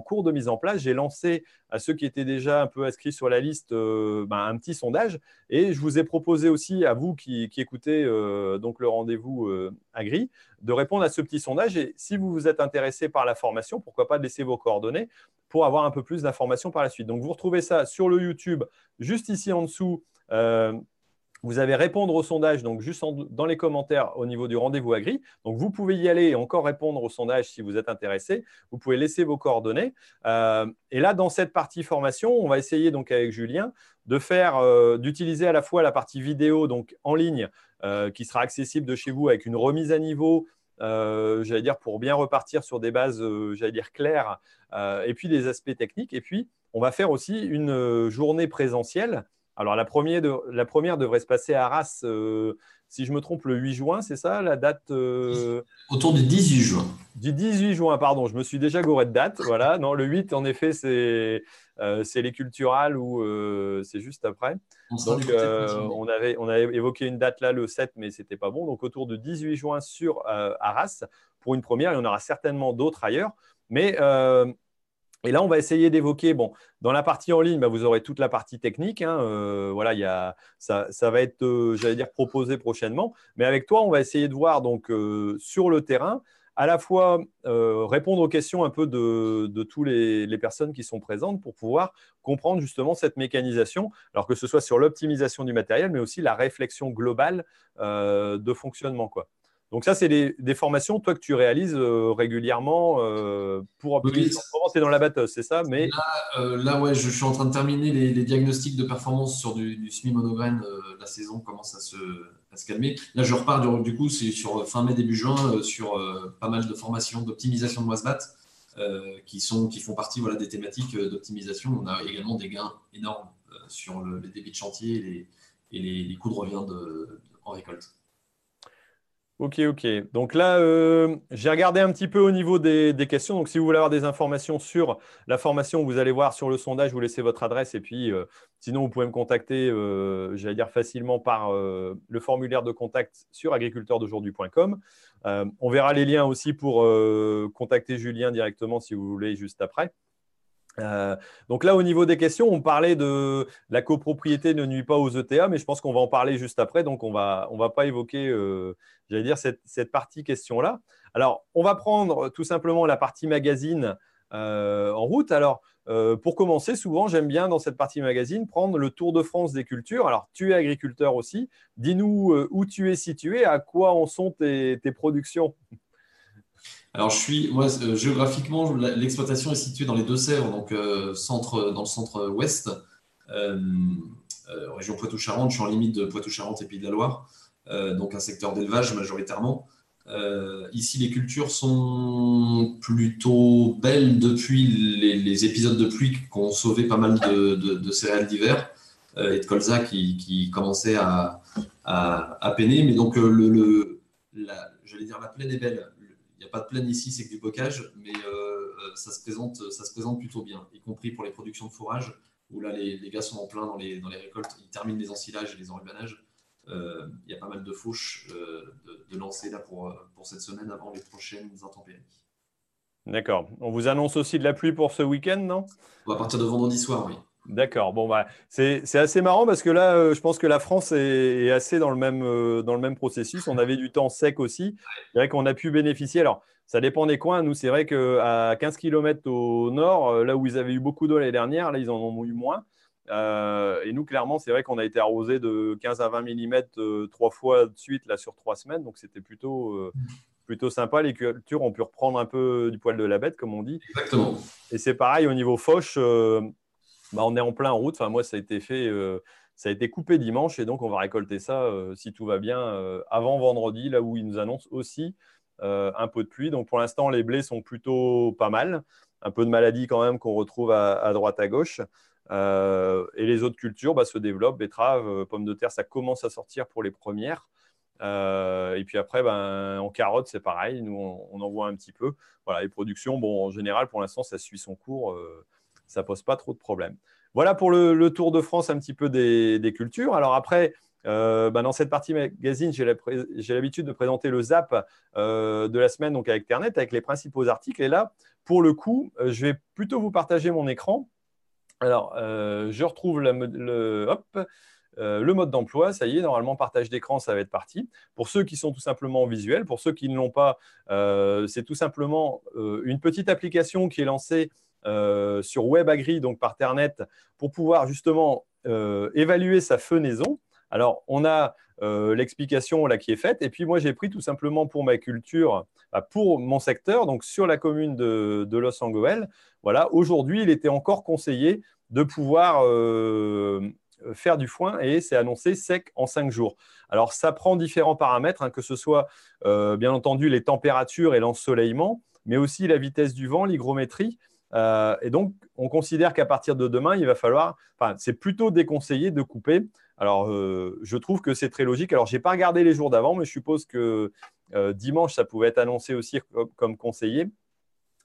cours de mise en place. J'ai lancé à ceux qui étaient déjà un peu inscrits sur la liste ben, un petit sondage et je vous ai proposé aussi à vous qui, écoutez donc le rendez-vous Agri de répondre à ce petit sondage. Et si vous vous êtes intéressé par la formation, pourquoi pas laisser vos coordonnées pour avoir un peu plus d'informations par la suite. Donc vous retrouvez ça sur le YouTube juste ici en dessous. Vous avez répondre au sondage, donc juste dans les commentaires au niveau du rendez-vous agri. Donc vous pouvez y aller et encore répondre au sondage si vous êtes intéressé. Vous pouvez laisser vos coordonnées. Euh, et là, dans cette partie formation, on va essayer donc avec Julien de faire, euh, d'utiliser à la fois la partie vidéo donc en ligne euh, qui sera accessible de chez vous avec une remise à niveau. j'allais dire pour bien repartir sur des bases, j'allais dire claires, et puis des aspects techniques. Et puis, on va faire aussi une journée présentielle alors, la première, devrait se passer à Arras, euh, si je me trompe, le 8 juin, c'est ça la date euh, Autour du 18 juin. Du 18 juin, pardon, je me suis déjà gouré de date. Voilà, non, le 8, en effet, c'est euh, les culturales ou c'est juste après. Donc, on, avait, on avait évoqué une date là, le 7, mais ce n'était pas bon. Donc, autour du 18 juin sur Arras, pour une première, il y en aura certainement d'autres ailleurs. Mais et là, on va essayer d'évoquer, bon, dans la partie en ligne, bah, vous aurez toute la partie technique. Hein, euh, voilà, ça, va être, euh, j'allais dire, proposé prochainement. Mais avec toi, on va essayer de voir donc euh, sur le terrain, à la fois répondre aux questions un peu de, toutes les, les, personnes qui sont présentes pour pouvoir comprendre justement cette mécanisation, alors que ce soit sur l'optimisation du matériel, mais aussi la réflexion globale de fonctionnement. Quoi. Donc ça, c'est des, formations, toi, que tu réalises euh, régulièrement euh, pour optimiser. tu es dans la batteuse, c'est ça mais... Là, euh, ouais, je, suis en train de terminer les, diagnostics de performance sur du, du semi-monograine. la saison commence à se, se, calmer. Là, je repars, du, coup, c'est sur fin mai, début juin, sur pas mal de formations d'optimisation de Wasbat qui, sont, qui font partie voilà, des thématiques d'optimisation. On a également des gains énormes sur le, les débits de chantier et les, et les, coûts de revient de, en récolte. Ok, ok. Donc là, euh, j'ai regardé un petit peu au niveau des, questions. Donc si vous voulez avoir des informations sur la formation, vous allez voir sur le sondage, vous laissez votre adresse. Et puis, euh, sinon, vous pouvez me contacter, euh, j'allais dire facilement par le formulaire de contact sur agriculteurdaujourd'hui.com. on verra les liens aussi pour contacter Julien directement si vous voulez juste après. Euh, donc là, au niveau des questions, on parlait de la copropriété ne nuit pas aux ETA, mais je pense qu'on va en parler juste après. Donc, on va, on va pas évoquer, euh, j'allais dire, cette, partie question-là. Alors, on va prendre tout simplement la partie magazine euh, en route. Alors, pour commencer, souvent, j'aime bien dans cette partie magazine prendre le tour de France des cultures. Alors, tu es agriculteur aussi. Dis-nous où tu es situé, à quoi en sont tes productions? Alors, je suis, moi, euh, géographiquement, l'exploitation est située dans les Deux-Sèvres, donc euh, centre, dans le centre-ouest, euh, région Poitou-Charentes. Je suis en limite de Poitou-Charentes et Pays de la Loire, donc un secteur d'élevage majoritairement. ici, les cultures sont plutôt belles depuis les, épisodes de pluie qui ont sauvé pas mal de, céréales d'hiver et de colza qui, qui commençaient à, à, peiner. Mais donc, le, le j'allais dire, la plaine est belle n'y a pas de plaine ici, c'est que du bocage, mais euh, euh, ça, se présente, ça se présente plutôt bien, y compris pour les productions de fourrage, où là, les, gars sont en plein dans les, dans les récoltes, ils terminent les ensilages et les enrubanages. Euh, il y a pas mal de fauches de, de lancer là pour, pour cette semaine avant les prochaines intempéries. D'accord. On vous annonce aussi de la pluie pour ce week-end, non? À partir de vendredi soir, oui. D'accord. Bon, bah, c'est assez marrant parce que là, euh, je pense que la France est, assez dans le, même, euh, dans le même processus. On avait du temps sec aussi. C'est vrai qu'on a pu bénéficier. Alors, ça dépend des coins. Nous, c'est vrai qu'à 15 km au nord, euh, là où ils avaient eu beaucoup d'eau l'année dernière, là, ils en ont eu moins. et nous, clairement, c'est vrai qu'on a été arrosé de 15 à 20 mm trois fois de suite là, sur trois semaines. Donc, c'était plutôt, plutôt sympa. Les cultures ont pu reprendre un peu du poil de la bête, comme on dit. Exactement. Et c'est pareil au niveau fauche. Bah, on est en plein route. Enfin, moi, ça a été fait, euh, ça a été coupé dimanche et donc on va récolter ça, euh, si tout va bien, euh, avant vendredi, là où ils nous annoncent aussi un peu de pluie. Donc pour l'instant, les blés sont plutôt pas mal. Un peu de maladie quand même qu'on retrouve à, droite à gauche. et les autres cultures bah, se développent. Betteraves, pommes de terre, ça commence à sortir pour les premières. et puis après, ben, en carottes, c'est pareil. Nous, on, en voit un petit peu. Voilà, les productions, bon, en général, pour l'instant, ça suit son cours ça pose pas trop de problèmes. Voilà pour le, Tour de France un petit peu des, cultures. Alors après, euh, bah, dans cette partie magazine, j'ai l'habitude de présenter le zap euh, de la semaine donc avec Internet, avec les principaux articles. Et là, pour le coup, euh, je vais plutôt vous partager mon écran. Alors, je retrouve le, le mode d'emploi. Ça y est, normalement, partage d'écran, ça va être parti. Pour ceux qui sont tout simplement visuels, pour ceux qui ne l'ont pas, c'est tout simplement une petite application qui est lancée euh, sur WebAgri, donc par Ternet, pour pouvoir justement euh, évaluer sa fenaison. Alors, on a euh, l'explication là qui est faite. Et puis, moi, j'ai pris tout simplement pour ma culture, bah, pour mon secteur, donc sur la commune de, Los Angeles. Voilà, aujourd'hui, il était encore conseillé de pouvoir faire du foin et c'est annoncé sec en cinq jours. Alors, ça prend différents paramètres, hein, que ce soit bien entendu les températures et l'ensoleillement, mais aussi la vitesse du vent, l'hygrométrie. Euh, et donc, on considère qu'à partir de demain, il va falloir, enfin, c'est plutôt déconseillé de couper. Alors, euh, je trouve que c'est très logique. Alors, je n'ai pas regardé les jours d'avant, mais je suppose que euh, dimanche, ça pouvait être annoncé aussi comme, conseillé.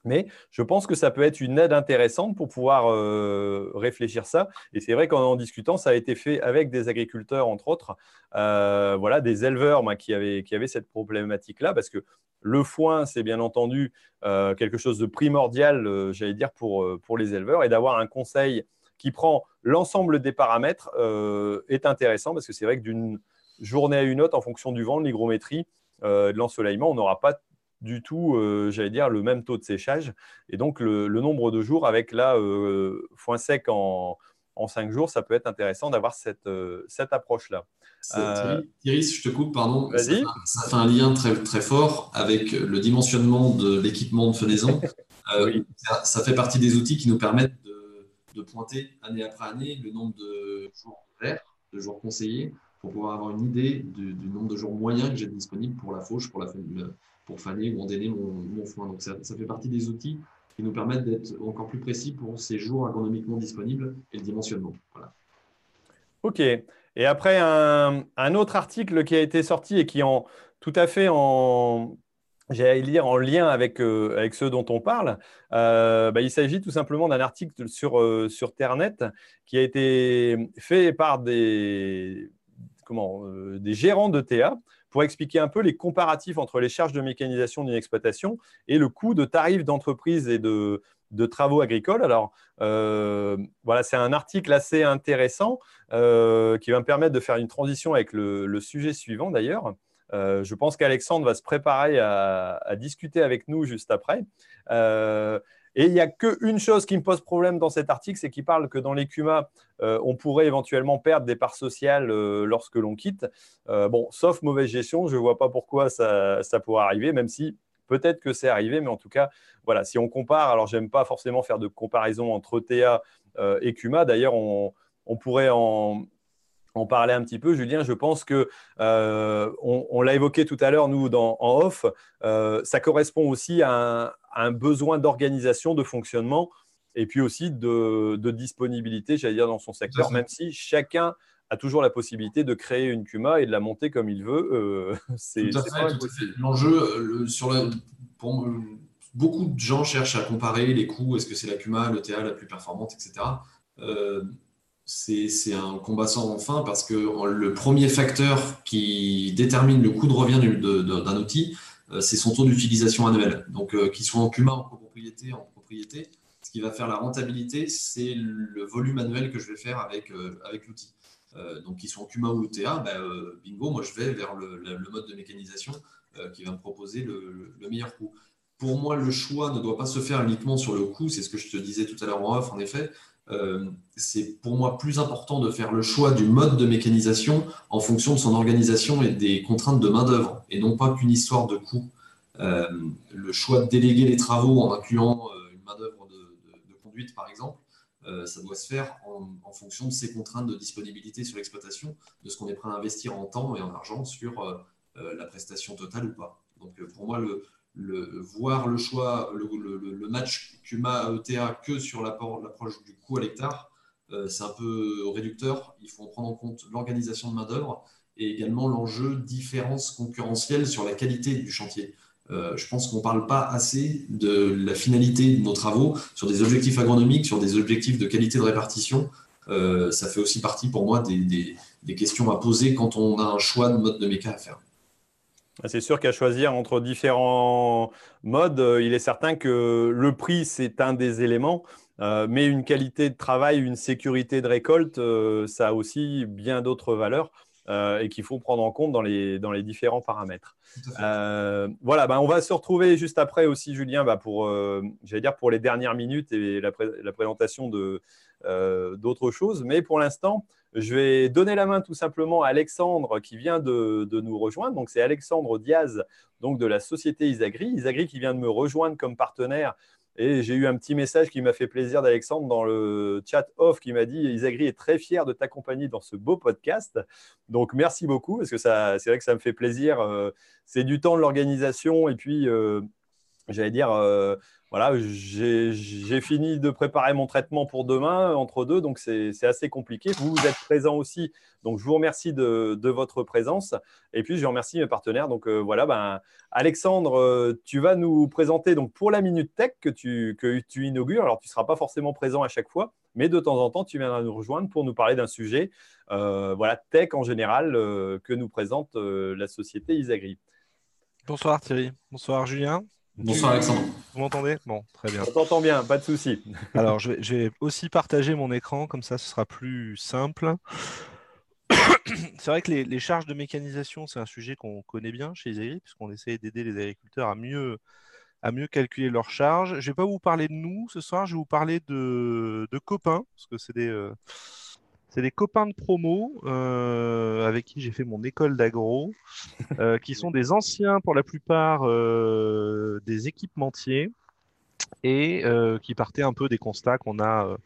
Mais je pense que ça peut être une aide intéressante pour pouvoir euh, réfléchir ça. Et c'est vrai qu'en en discutant, ça a été fait avec des agriculteurs, entre autres, euh, voilà, des éleveurs qui, avaient, qui, avaient, cette problématique-là, parce que le foin, c'est bien entendu euh, quelque chose de primordial, j'allais dire, pour, pour les éleveurs, et d'avoir un conseil qui prend l'ensemble des paramètres est intéressant, parce que c'est vrai que d'une journée à une autre, en fonction du vent, de l'hygrométrie, de l'ensoleillement, on n'aura pas du tout, euh, j'allais dire, le même taux de séchage. Et donc, le, nombre de jours avec là, euh, foin sec en, en 5 jours, ça peut être intéressant d'avoir cette, euh, cette approche-là. Thierry, je te coupe, pardon. Ça, ça, fait un lien très, très fort avec le dimensionnement de l'équipement de fenaison. ça, fait partie des outils qui nous permettent de, de, pointer année après année le nombre de jours verts, de jours conseillés, pour pouvoir avoir une idée du, nombre de jours moyens que j'ai disponibles pour la fauche, pour la, pour faner ou endainer mon, mon foin. Donc ça, fait partie des outils qui nous permettent d'être encore plus précis pour ces jours agronomiquement disponibles et le dimensionnement. Voilà. Ok. Et après, un, autre article qui a été sorti et qui en, tout à fait en, lire en lien avec, euh, avec ceux dont on parle. Euh, bah, il s'agit tout simplement d'un article sur, euh, sur Ternet qui a été fait par des, comment, des gérants de TA pour expliquer un peu les comparatifs entre les charges de mécanisation d'une exploitation et le coût de tarifs d'entreprise et de, travaux agricoles. Alors, euh, voilà, c'est un article assez intéressant euh, qui va me permettre de faire une transition avec le, sujet suivant d'ailleurs. Euh, je pense qu'Alexandre va se préparer à, discuter avec nous juste après. Et il n'y a qu'une chose qui me pose problème dans cet article, c'est qu'il parle que dans les euh, on pourrait éventuellement perdre des parts sociales euh, lorsque l'on quitte. Euh, bon, sauf mauvaise gestion, je ne vois pas pourquoi ça, pourrait arriver, même si peut-être que c'est arrivé, mais en tout cas, voilà, si on compare, alors j'aime pas forcément faire de comparaison entre TA et CUMA. D'ailleurs, on, pourrait en, en parler un petit peu, Julien. Je pense que on, l'a évoqué tout à l'heure, nous, dans, en off, ça correspond aussi à un besoin d'organisation, de fonctionnement et puis aussi de, disponibilité, j'allais dire, dans son secteur, même si chacun a toujours la possibilité de créer une CUMA et de la monter comme il veut. Euh, c'est L'enjeu, sur pour, beaucoup de gens cherchent à comparer les coûts, est-ce que c'est la CUMA, le TA la plus performante, etc. Euh, c'est un combat sans fin parce que le premier facteur qui détermine le coût de revient d'un outil, euh, c'est son taux d'utilisation annuel. Donc, qu'il soit en CUMA, en copropriété, en propriété, ce qui va faire la rentabilité, c'est le volume annuel que je vais faire avec, euh, l'outil. Euh, donc, qu'ils soient en CUMA ou ETA, ben, euh, bingo, moi je vais vers le, mode de mécanisation qui va me proposer le, meilleur coût. Pour moi, le choix ne doit pas se faire uniquement sur le coût, c'est ce que je te disais tout à l'heure en off, en effet. C'est pour moi plus important de faire le choix du mode de mécanisation en fonction de son organisation et des contraintes de main-d'œuvre, et non pas qu'une histoire de coût. le choix de déléguer les travaux en incluant une main-d'œuvre par exemple, euh, ça doit se faire en, fonction de ces contraintes de disponibilité sur l'exploitation, de ce qu'on est prêt à investir en temps et en argent sur euh, euh, la prestation totale ou pas. Donc pour moi, le, voir le choix, le, match CUMA-ETA que sur l'approche du coût à l'hectare, c'est un peu réducteur. Il faut prendre en compte l'organisation de main-d'œuvre et également l'enjeu différence concurrentielle sur la qualité du chantier. Euh, je pense qu'on ne parle pas assez de la finalité de nos travaux sur des objectifs agronomiques, sur des objectifs de qualité de répartition. Euh, ça fait aussi partie pour moi des, questions à poser quand on a un choix de mode de méca à faire. C'est sûr qu'à choisir entre différents modes, euh, il est certain que le prix, c'est un des éléments, mais une qualité de travail, une sécurité de récolte, ça a aussi bien d'autres valeurs. Euh, et qu'il faut prendre en compte dans les, dans les différents paramètres. Euh, voilà, ben, on va se retrouver juste après aussi, Julien, bah, pour, euh, dire pour les dernières minutes et la, la présentation de, d'autres choses. Mais pour l'instant, je vais donner la main tout simplement à Alexandre qui vient de, nous rejoindre. Donc, c'est Alexandre Diaz donc de la société Isagri. Isagri qui vient de me rejoindre comme partenaire et j'ai eu un petit message qui m'a fait plaisir d'Alexandre dans le chat off qui m'a dit Isagri est très fier de t'accompagner dans ce beau podcast. Donc merci beaucoup parce que c'est vrai que ça me fait plaisir. Euh, c'est du temps de l'organisation et puis euh, j'allais dire, voilà, j'ai fini de préparer mon traitement pour demain entre deux, donc c'est assez compliqué. Vous, êtes présent aussi, donc je vous remercie de, votre présence. Et puis, je remercie mes partenaires. Donc voilà, ben, Alexandre, tu vas nous présenter donc pour la Minute Tech que tu, que tu inaugures. Alors, tu ne seras pas forcément présent à chaque fois, mais de temps en temps, tu viendras nous rejoindre pour nous parler d'un sujet, voilà, tech en général, que nous présente la société Isagri. Bonsoir Thierry, bonsoir Julien. Bonsoir Alexandre. Vous m'entendez? Bon, très bien. On t'entend bien, pas de souci. Alors, je vais, aussi partager mon écran, comme ça, ce sera plus simple. c'est vrai que les, charges de mécanisation, c'est un sujet qu'on connaît bien chez Isagri, puisqu'on essaie d'aider les agriculteurs à mieux, à mieux calculer leurs charges. Je ne vais pas vous parler de nous ce soir, je vais vous parler de, copains, parce que c'est des, euh, c'est des copains de promo euh, avec qui j'ai fait mon école d'agro, euh, qui sont des anciens pour la plupart euh, des équipementiers et qui partaient un peu des constats qu'on a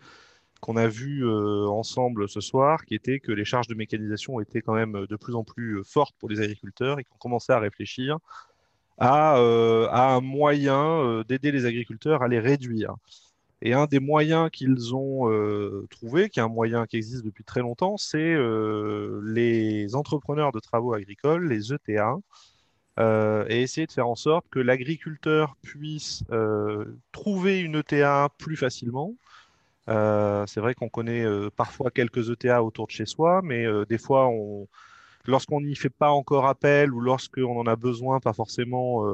qu'on a vus ensemble ce soir, qui était que les charges de mécanisation étaient quand même de plus en plus fortes pour les agriculteurs et qu'on commençait à réfléchir à, à un moyen d'aider les agriculteurs à les réduire. Et un des moyens qu'ils ont euh, trouvé, qui est un moyen qui existe depuis très longtemps, c'est euh, les entrepreneurs de travaux agricoles, les ETA, euh, et essayer de faire en sorte que l'agriculteur puisse trouver une ETA plus facilement. c'est vrai qu'on connaît parfois quelques ETA autour de chez soi, mais des fois, lorsqu'on n'y fait pas encore appel ou lorsqu'on en a besoin, pas forcément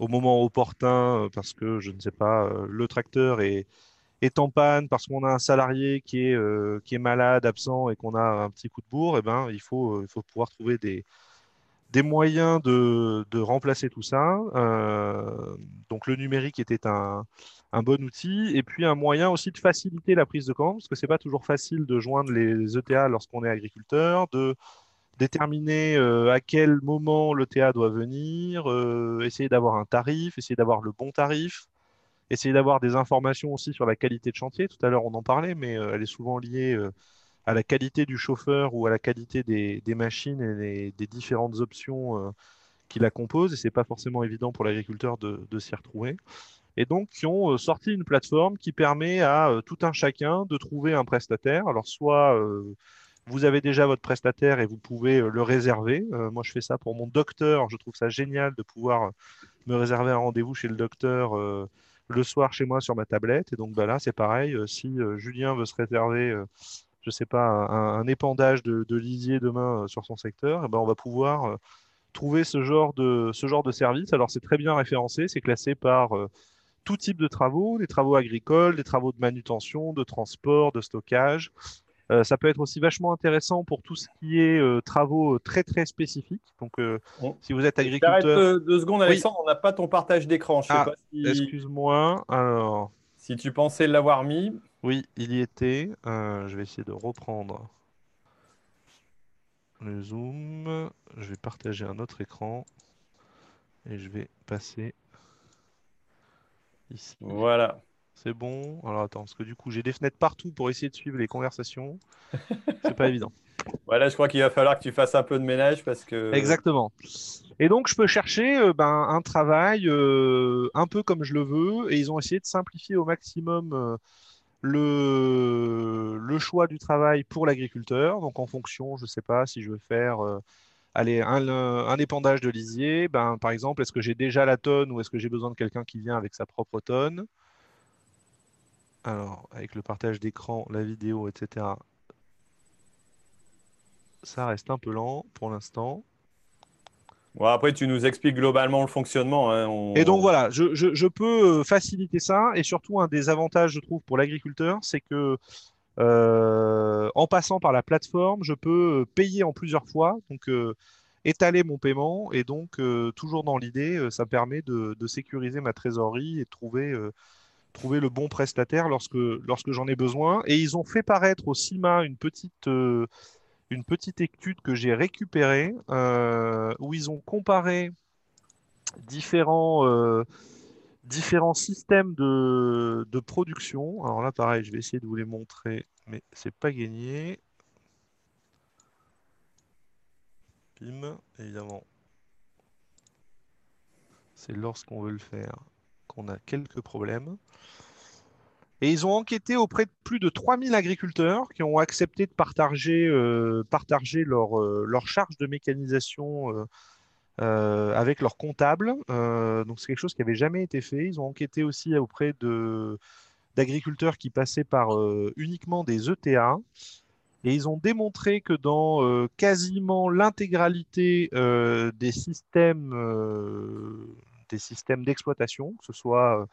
au moment opportun, euh, parce que je ne sais pas, euh, le tracteur est, est en panne, parce qu'on a un salarié qui est, euh, qui est malade, absent et qu'on a un petit coup de bourre, eh ben, il, faut, il faut pouvoir trouver des, des moyens de, de remplacer tout ça. donc le numérique était un, un, bon outil et puis un moyen aussi de faciliter la prise de commande parce que c'est pas toujours facile de joindre les ETA lorsqu'on est agriculteur, de déterminer euh, à quel moment le TA doit venir, euh, essayer d'avoir un tarif, essayer d'avoir le bon tarif, essayer d'avoir des informations aussi sur la qualité de chantier. Tout à l'heure, on en parlait, mais euh, elle est souvent liée à la qualité du chauffeur ou à la qualité des, machines et des différentes options qui la composent. Et ce n'est pas forcément évident pour l'agriculteur de, de s'y retrouver. Et donc, qui ont sorti une plateforme qui permet à tout un chacun de trouver un prestataire. Alors, soit vous avez déjà votre prestataire et vous pouvez euh, le réserver. Euh, moi, je fais ça pour mon docteur. Je trouve ça génial de pouvoir euh, me réserver un rendez-vous chez le docteur le soir chez moi sur ma tablette. Et donc bah là, c'est pareil. si Julien veut se réserver, je ne sais pas, un, épandage de, lisier demain sur son secteur, eh ben, on va pouvoir trouver ce genre, de, ce genre de service. Alors, c'est très bien référencé. C'est classé par tout type de travaux, des travaux agricoles, des travaux de manutention, de transport, de stockage. Euh, ça peut être aussi vachement intéressant pour tout ce qui est euh, travaux euh, très très spécifiques. Donc, si vous êtes agriculteur. deux secondes, Alexandre, on n'a pas ton partage d'écran. Ah, excuse-moi. Alors. Si tu pensais l'avoir mis. Oui, il y était. je vais essayer de reprendre le zoom. Je vais partager un autre écran et je vais passer ici. Voilà. C'est bon. Alors attends, parce que du coup, j'ai des fenêtres partout pour essayer de suivre les conversations. C'est pas évident. Voilà, je crois qu'il va falloir que tu fasses un peu de ménage parce que. Exactement. Et donc, je peux chercher euh, ben, un travail euh, un peu comme je le veux. Et ils ont essayé de simplifier au maximum euh, le, le choix du travail pour l'agriculteur. Donc, en fonction, je ne sais pas si je veux faire allez, un, un, épandage de lisier. Ben, par exemple, est-ce que j'ai déjà la tonne ou est-ce que j'ai besoin de quelqu'un qui vient avec sa propre tonne? Alors, avec le partage d'écran, la vidéo, etc., ça reste un peu lent pour l'instant. Bon, après, tu nous expliques globalement le fonctionnement. Hein, et donc voilà, je, peux euh, faciliter ça. Et surtout, un des avantages, je trouve, pour l'agriculteur, c'est que euh, en passant par la plateforme, je peux euh, payer en plusieurs fois, donc étaler mon paiement. Et donc, toujours dans l'idée, ça permet de, de, sécuriser ma trésorerie et de trouver trouver le bon prestataire lorsque, lorsque j'en ai besoin. Et ils ont fait paraître au CIMA une petite, euh, une petite étude que j'ai récupérée euh, où ils ont comparé différents, euh, différents systèmes de, de, production. Alors là, pareil, je vais essayer de vous les montrer, mais c'est pas gagné. Bim, évidemment. C'est lorsqu'on veut le faire qu'on a quelques problèmes. Et ils ont enquêté auprès de plus de 3000 agriculteurs qui ont accepté de partager, euh, partager leur, euh, leur, charge de mécanisation euh, avec leurs comptables. donc c'est quelque chose qui n'avait jamais été fait. Ils ont enquêté aussi auprès d'agriculteurs qui passaient par uniquement des ETA. Et ils ont démontré que dans quasiment l'intégralité des systèmes systèmes d'exploitation, que ce soit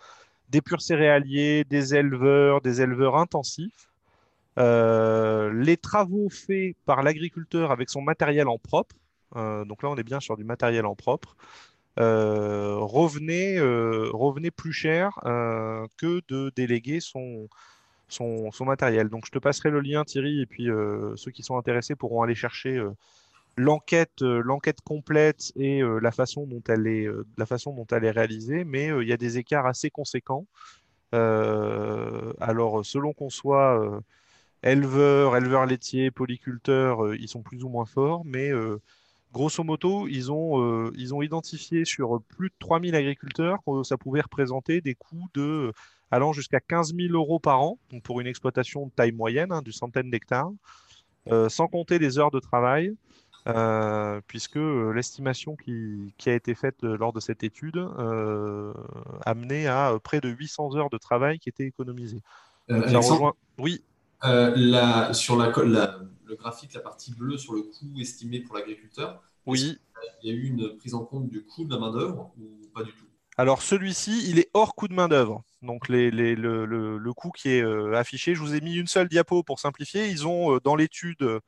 des purs céréaliers, des éleveurs, des éleveurs intensifs. Euh, les travaux faits par l'agriculteur avec son matériel en propre, euh, donc là on est bien sur du matériel en propre, euh, revenait, plus cher que de déléguer son, son, son, matériel. Donc je te passerai le lien Thierry et puis ceux qui sont intéressés pourront aller chercher l'enquête, euh, l'enquête complète et euh, la façon dont elle est, euh, la façon dont elle est réalisée, mais il y a des écarts assez conséquents. alors, selon qu'on soit éleveur, éleveur laitier, polyculteur, ils sont plus ou moins forts, mais grosso modo, ils ont, ils ont identifié sur plus de 3000 agriculteurs que ça pouvait représenter des coûts de allant jusqu'à 15 000 euros par an, pour une exploitation de taille moyenne, hein, du centaine d'hectares, sans compter les heures de travail, euh, puisque euh, l'estimation qui, a été faite euh, lors de cette étude amenait à près de 800 heures de travail qui étaient économisées. Oui. sur la, le graphique, la partie bleue sur le coût estimé pour l'agriculteur, oui. il y a eu une prise en compte du coût de la main-d'œuvre ou pas du tout? Alors celui-ci, il est hors coût de main-d'œuvre. Donc le, le, coût qui est affiché, je vous ai mis une seule diapo pour simplifier. Ils ont dans l'étude euh,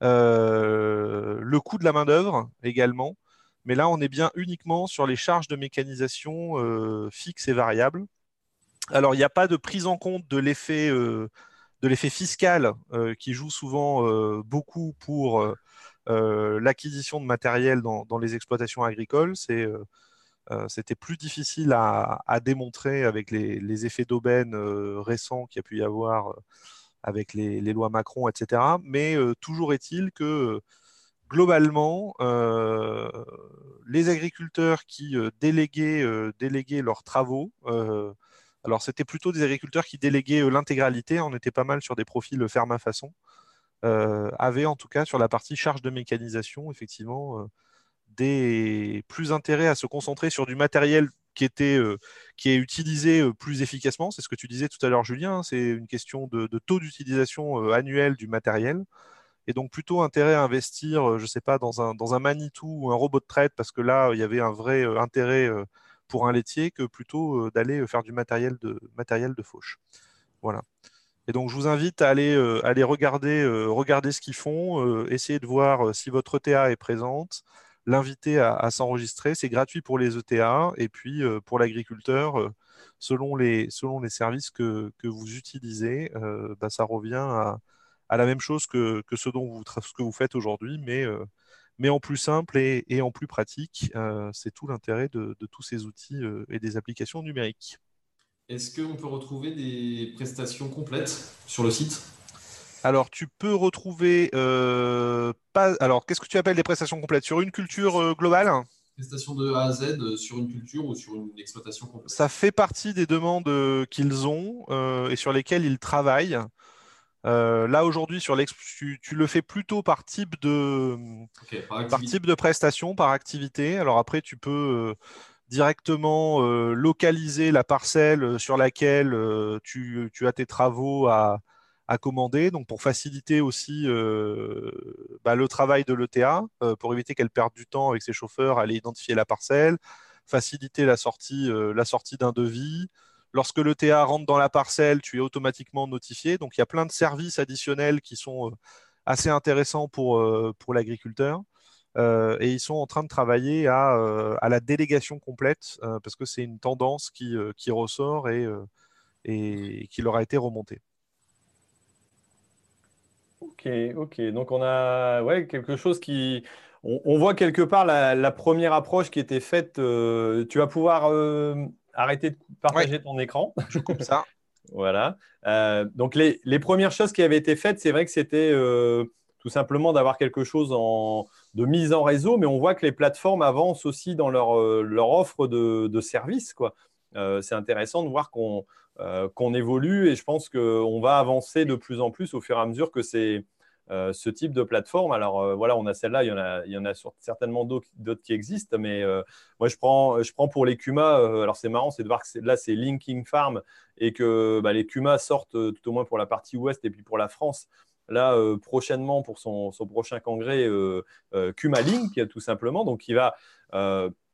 le coût de la main-d'œuvre également. Mais là, on est bien uniquement sur les charges de mécanisation euh, fixes et variables. Alors, il n'y a pas de prise en compte de l'effet euh, fiscal qui joue souvent beaucoup pour l'acquisition de matériel dans, les exploitations agricoles. c'était plus difficile à, démontrer avec les, les effets d'aubaine récents qu'il y a pu y avoir avec les, lois Macron, etc. Mais euh, toujours est-il que euh, globalement, euh, les agriculteurs qui déléguaient, leurs travaux, alors c'était plutôt des agriculteurs qui déléguaient l'intégralité, on était pas mal sur des profils ferme-façon, avaient en tout cas sur la partie charge de mécanisation, effectivement, des plus intérêt à se concentrer sur du matériel qui, était, euh, qui est utilisé euh, plus efficacement. C'est ce que tu disais tout à l'heure, Julien. Hein. C'est une question de, taux d'utilisation euh, annuel du matériel. Et donc, plutôt intérêt à investir, je ne sais pas, dans un, dans un Manitou ou un robot de traite, parce que là, il y avait un vrai intérêt pour un laitier que plutôt d'aller faire du matériel de, matériel de fauche. Voilà. Et donc, je vous invite à aller, aller regarder, regarder ce qu'ils font, essayer de voir si votre ETA est présente, l'inviter à, s'enregistrer. C'est gratuit pour les ETA et puis euh, pour l'agriculteur, euh, selon, les, services que, vous utilisez, euh, bah, ça revient à, la même chose que, ce, dont vous, ce que vous faites aujourd'hui, mais, en plus simple et, en plus pratique. C'est tout l'intérêt de, tous ces outils et des applications numériques. Est-ce qu'on peut retrouver des prestations complètes sur le site? Alors, tu peux retrouver. Euh, pas... Alors, qu'est-ce que tu appelles des prestations complètes? Sur une culture euh, globale? Prestations de A à Z euh, sur une culture ou sur une exploitation complète? Ça fait partie des demandes qu'ils ont et sur lesquelles ils travaillent. là, aujourd'hui, sur tu, tu, le fais plutôt par type de, par, type de prestation, par activité. Alors, après, tu peux directement localiser la parcelle sur laquelle tu, tu as tes travaux à à commander, donc pour faciliter aussi euh, bah, le travail de l'ETA, euh, pour éviter qu'elle perde du temps avec ses chauffeurs à aller identifier la parcelle, faciliter la sortie, euh, sortie d'un devis. Lorsque l'ETA rentre dans la parcelle, tu es automatiquement notifié. Donc il y a plein de services additionnels qui sont assez intéressants pour, pour l'agriculteur. et ils sont en train de travailler à, à la délégation complète parce que c'est une tendance qui, qui ressort et, et qui leur a été remontée. Ok, ok. Donc on a ouais, quelque chose qui... On, voit quelque part la, première approche qui était faite. Euh, tu vas pouvoir euh, arrêter de partager ton écran. Je coupe ça. voilà. Euh, donc les, premières choses qui avaient été faites, c'est vrai que c'était tout simplement d'avoir quelque chose en, de mise en réseau, mais on voit que les plateformes avancent aussi dans leur, leur offre de, de services. Quoi. C'est intéressant de voir qu'on évolue et je pense qu'on va avancer de plus en plus au fur et à mesure que c'est euh, ce type de plateforme. Alors euh, voilà, on a celle-là, il y en a, il y en a certainement d'autres qui existent, mais euh, moi je prends, je prends pour les alors c'est marrant, c'est de voir que là c'est Linking Farm et que bah, les sortent tout au moins pour la partie ouest et puis pour la France. Là, prochainement, pour son, prochain congrès, Kuma Link, tout simplement. Donc, il va,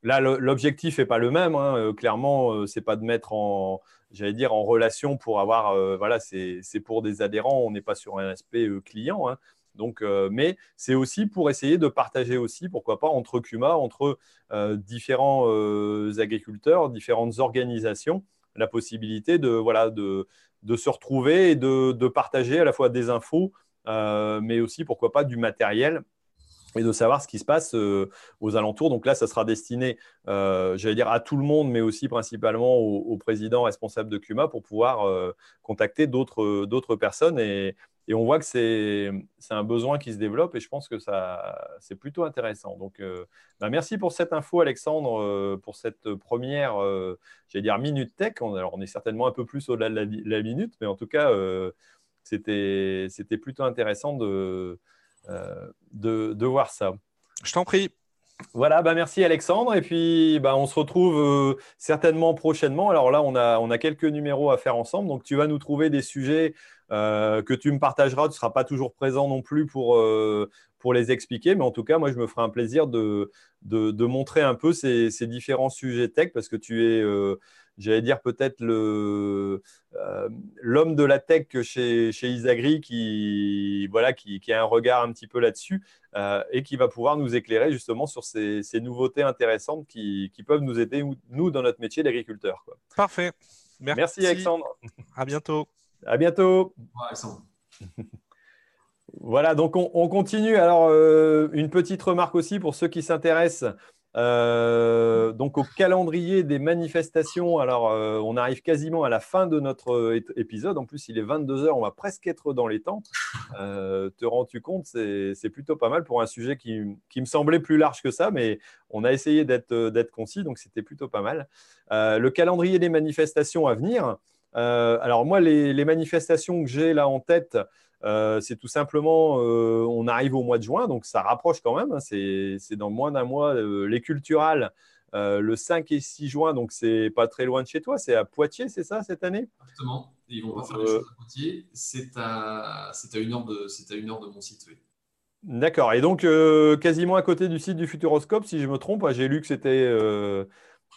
là, l'objectif n'est pas le même. Hein. clairement, c'est pas de mettre en, j'allais dire, en relation pour avoir, euh, voilà, c'est pour des adhérents, on n'est pas sur un aspect euh, client. Hein. Donc, euh, mais c'est aussi pour essayer de partager aussi, pourquoi pas, entre CUMA, entre différents agriculteurs, différentes organisations, la possibilité de, voilà, de, se retrouver et de, partager à la fois des infos, mais aussi, pourquoi pas, du matériel et de savoir ce qui se passe euh, aux alentours. Donc là, ça sera destiné, euh, j'allais dire, à tout le monde, mais aussi principalement au, président responsable de CUMA pour pouvoir euh, contacter d'autres personnes. Et, on voit que c'est un besoin qui se développe et je pense que c'est plutôt intéressant. Donc, bah, merci pour cette info, Alexandre, pour cette première, j'allais dire, minute tech. On, alors, on est certainement un peu plus au-delà de la, la, minute, mais en tout cas, c'était plutôt intéressant de euh, de, voir ça. Je t'en prie. Voilà, bah merci Alexandre. Et puis, bah, on se retrouve euh, certainement prochainement. Alors là, on a, on a quelques numéros à faire ensemble. Donc, tu vas nous trouver des sujets euh, que tu me partageras. Tu ne seras pas toujours présent non plus pour, pour les expliquer. Mais en tout cas, moi, je me ferai un plaisir de, de, montrer un peu ces, ces, différents sujets tech parce que tu es j'allais dire peut-être euh, l'homme de la tech chez, chez Isagri qui, voilà, qui, a un regard un petit peu là-dessus euh, et qui va pouvoir nous éclairer justement sur ces, nouveautés intéressantes qui, peuvent nous aider, nous, dans notre métier d'agriculteur. Parfait. Merci. Alexandre. À bientôt. À bientôt. Voilà, donc on, continue. Alors, euh, une petite remarque aussi pour ceux qui s'intéressent euh, donc au calendrier des manifestations, alors euh, on arrive quasiment à la fin de notre euh, épisode. En plus, il est 22h, on va presque être dans les temps. te rends-tu compte C'est plutôt pas mal pour un sujet qui, me semblait plus large que ça, mais on a essayé d'être concis, donc c'était plutôt pas mal. le calendrier des manifestations à venir. alors moi, les manifestations que j'ai là en tête, euh, c'est tout simplement, euh, on arrive au mois de juin, donc ça rapproche quand même. Hein. c'est dans moins d'un mois. Euh, les culturales, le 5 et 6 juin, donc c'est pas très loin de chez toi. C'est à Poitiers, c'est ça cette année? Exactement. Ils vont pas faire les choses à Poitiers. C'est à, à, une heure de, à une heure de mon site. Oui. D'accord. Et donc quasiment à côté du site du Futuroscope, si je me trompe, j'ai lu que c'était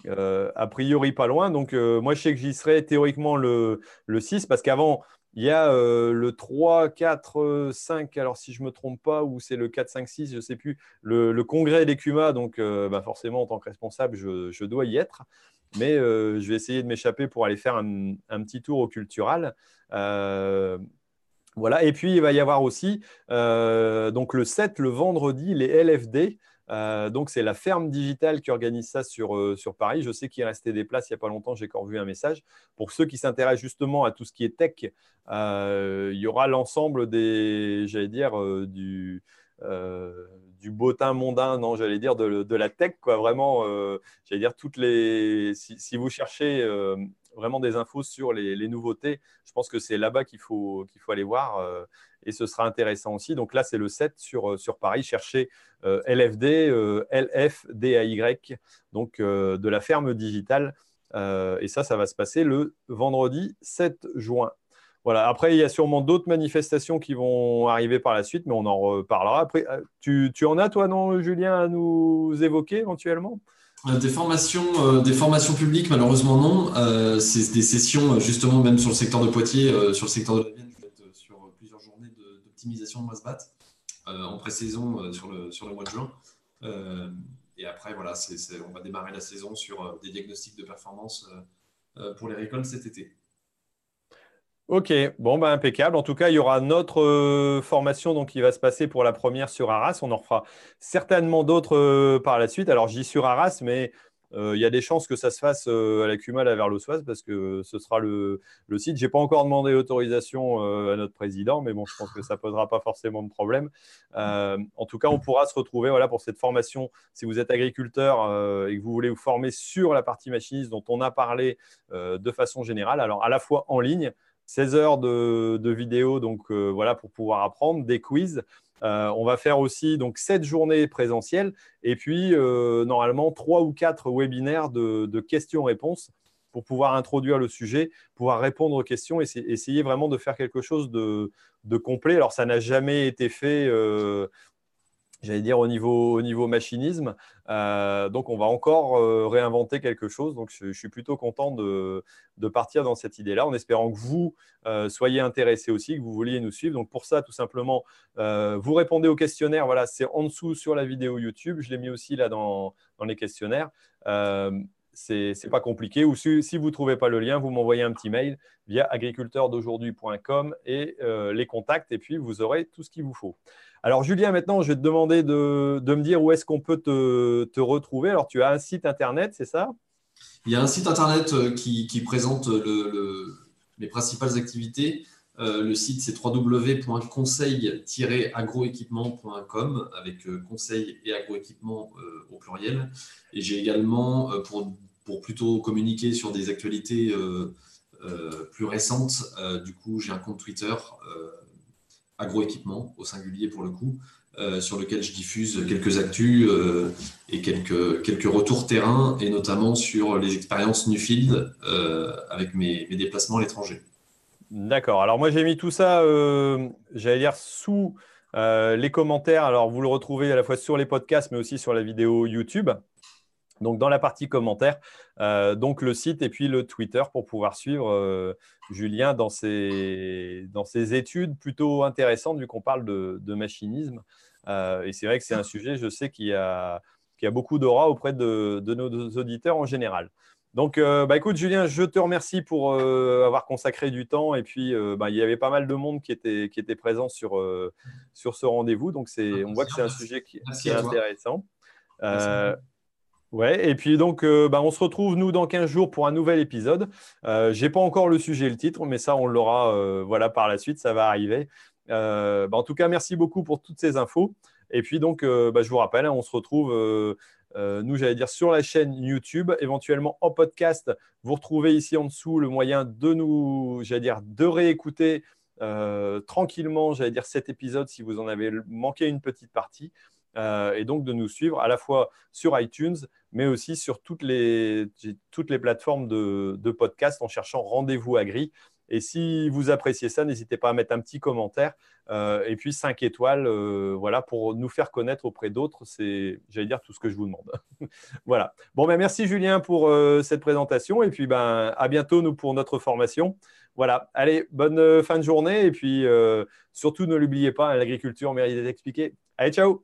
a priori pas loin. Donc moi je sais que j'y serai théoriquement le, le 6 parce qu'avant il y a euh, le 3, 4, 5, alors si je ne me trompe pas, ou c'est le 4, 5, 6, je ne sais plus, le, congrès des CUMA. Donc, euh, bah, forcément, en tant que responsable, je, dois y être. Mais euh, je vais essayer de m'échapper pour aller faire un, petit tour au cultural. voilà. Et puis, il va y avoir aussi, le 7, le vendredi, les LFD. Euh, donc, c'est la ferme digitale qui organise ça sur, euh, sur Paris. Je sais qu'il restait des places il n'y a pas longtemps, j'ai encore vu un message. Pour ceux qui s'intéressent justement à tout ce qui est tech, euh, il y aura l'ensemble des, j'allais dire, du, du bottin mondain, non, j'allais dire de, la tech, quoi. Vraiment, j'allais dire toutes les. Si, vous cherchez vraiment des infos sur les, nouveautés, je pense que c'est là-bas qu'il faut, qu'il faut aller voir et ce sera intéressant aussi. Donc là, c'est le 7 sur, euh, sur Paris. Cherchez euh, LFD, LFDAY, donc de la ferme digitale. et ça, ça va se passer le vendredi 7 juin. Voilà. Après, il y a sûrement d'autres manifestations qui vont arriver par la suite, mais on en reparlera. Après, tu, tu en as, toi, non, Julien, à nous évoquer éventuellement? Euh, des formations, euh, des formations publiques, malheureusement non. Euh, c'est des sessions, justement, même sur le secteur de Poitiers, sur le secteur de la Vienne, journées d'optimisation de, de bat en pré-saison sur, le, sur le mois de juin. et après, voilà, on va démarrer la saison sur des diagnostics de performance pour les récoltes cet été. Ok, bon, ben, impeccable. En tout cas, il y aura notre euh, formation donc, qui va se passer pour la première sur Arras. On en fera certainement d'autres euh, par la suite. Alors, j'y sur Arras, mais euh, il y a des chances que ça se fasse euh, à la CUMA, à Verlosoise, parce que ce sera le, site. Je n'ai pas encore demandé l'autorisation à notre président, mais bon, je pense que ça ne posera pas forcément de problème. en tout cas, on pourra se retrouver voilà, pour cette formation. Si vous êtes agriculteur et que vous voulez vous former sur la partie machiniste dont on a parlé de façon générale, alors à la fois en ligne, 16 heures de, de vidéos donc voilà pour pouvoir apprendre, des quiz, euh, on va faire aussi donc sept journées présentielles et puis euh, normalement trois ou quatre webinaires de, questions-réponses pour pouvoir introduire le sujet, pouvoir répondre aux questions et essayer vraiment de faire quelque chose de, complet. Alors ça n'a jamais été fait euh, j'allais dire au niveau, au niveau machinisme. Euh, donc on va encore euh, réinventer quelque chose. Donc je, suis plutôt content de, partir dans cette idée-là, en espérant que vous euh, soyez intéressés aussi, que vous vouliez nous suivre. Donc pour ça, tout simplement, vous répondez au questionnaire. Voilà, c'est en dessous sur la vidéo YouTube. Je l'ai mis aussi là dans, les questionnaires. c'est pas compliqué. Ou si, si vous ne trouvez pas le lien, vous m'envoyez un petit mail via agriculteurdaujourd'hui.com et les contacts, et puis vous aurez tout ce qu'il vous faut. Alors, Julien, maintenant, je vais te demander de, me dire où est-ce qu'on peut te, retrouver. Alors, tu as un site internet, c'est ça? Il y a un site internet euh, qui, présente les principales activités. Euh, le site, c'est www.conseil-agroéquipement.com avec euh, conseil et agroéquipement au pluriel. Et j'ai également, pour, plutôt communiquer sur des actualités plus récentes, du coup, j'ai un compte Twitter agroéquipement, au singulier pour le coup, euh, sur lequel je diffuse quelques actus euh, et quelques, retours terrain, et notamment sur les expériences Newfield euh, avec mes, déplacements à l'étranger. D'accord. Alors moi j'ai mis tout ça, j'allais dire, sous les commentaires. Alors vous le retrouvez à la fois sur les podcasts, mais aussi sur la vidéo YouTube. Donc dans la partie commentaires, euh, donc le site et puis le Twitter pour pouvoir suivre euh, Julien dans ses, dans ses études plutôt intéressantes vu qu'on parle de, machinisme. Euh, et c'est vrai que c'est un sujet, je sais, qui a, qui a beaucoup d'aura auprès de, nos auditeurs en général. Donc, bah, écoute, Julien, je te remercie pour avoir consacré du temps. Et puis, bah, il y avait pas mal de monde qui était, qui était présent sur, sur ce rendez-vous. Donc, on voit que c'est un sujet qui, est intéressant. Ouais, et puis donc, euh, bah, on se retrouve, nous, dans 15 jours pour un nouvel épisode. Euh, Je n'ai pas encore le sujet et le titre, mais ça, on l'aura euh, voilà, par la suite, ça va arriver. Bah, en tout cas, merci beaucoup pour toutes ces infos. Et puis, donc, bah, je vous rappelle, hein, on se retrouve, nous, j'allais dire, sur la chaîne YouTube, éventuellement en podcast. Vous retrouvez ici en dessous le moyen de nous, j'allais dire, de réécouter tranquillement, j'allais dire, cet épisode si vous en avez manqué une petite partie. Euh, et donc de nous suivre à la fois sur iTunes, mais aussi sur toutes les, toutes les plateformes de, de podcast en cherchant Rendez-vous Agri. Et si vous appréciez ça, n'hésitez pas à mettre un petit commentaire euh, et puis 5 étoiles euh, voilà, pour nous faire connaître auprès d'autres. C'est, j'allais dire, tout ce que je vous demande. voilà. Bon, ben, merci Julien pour cette présentation et puis ben, à bientôt nous pour notre formation. Voilà. Allez, bonne fin de journée et puis surtout ne l'oubliez pas, l'agriculture mérite d'être expliquée. Allez, ciao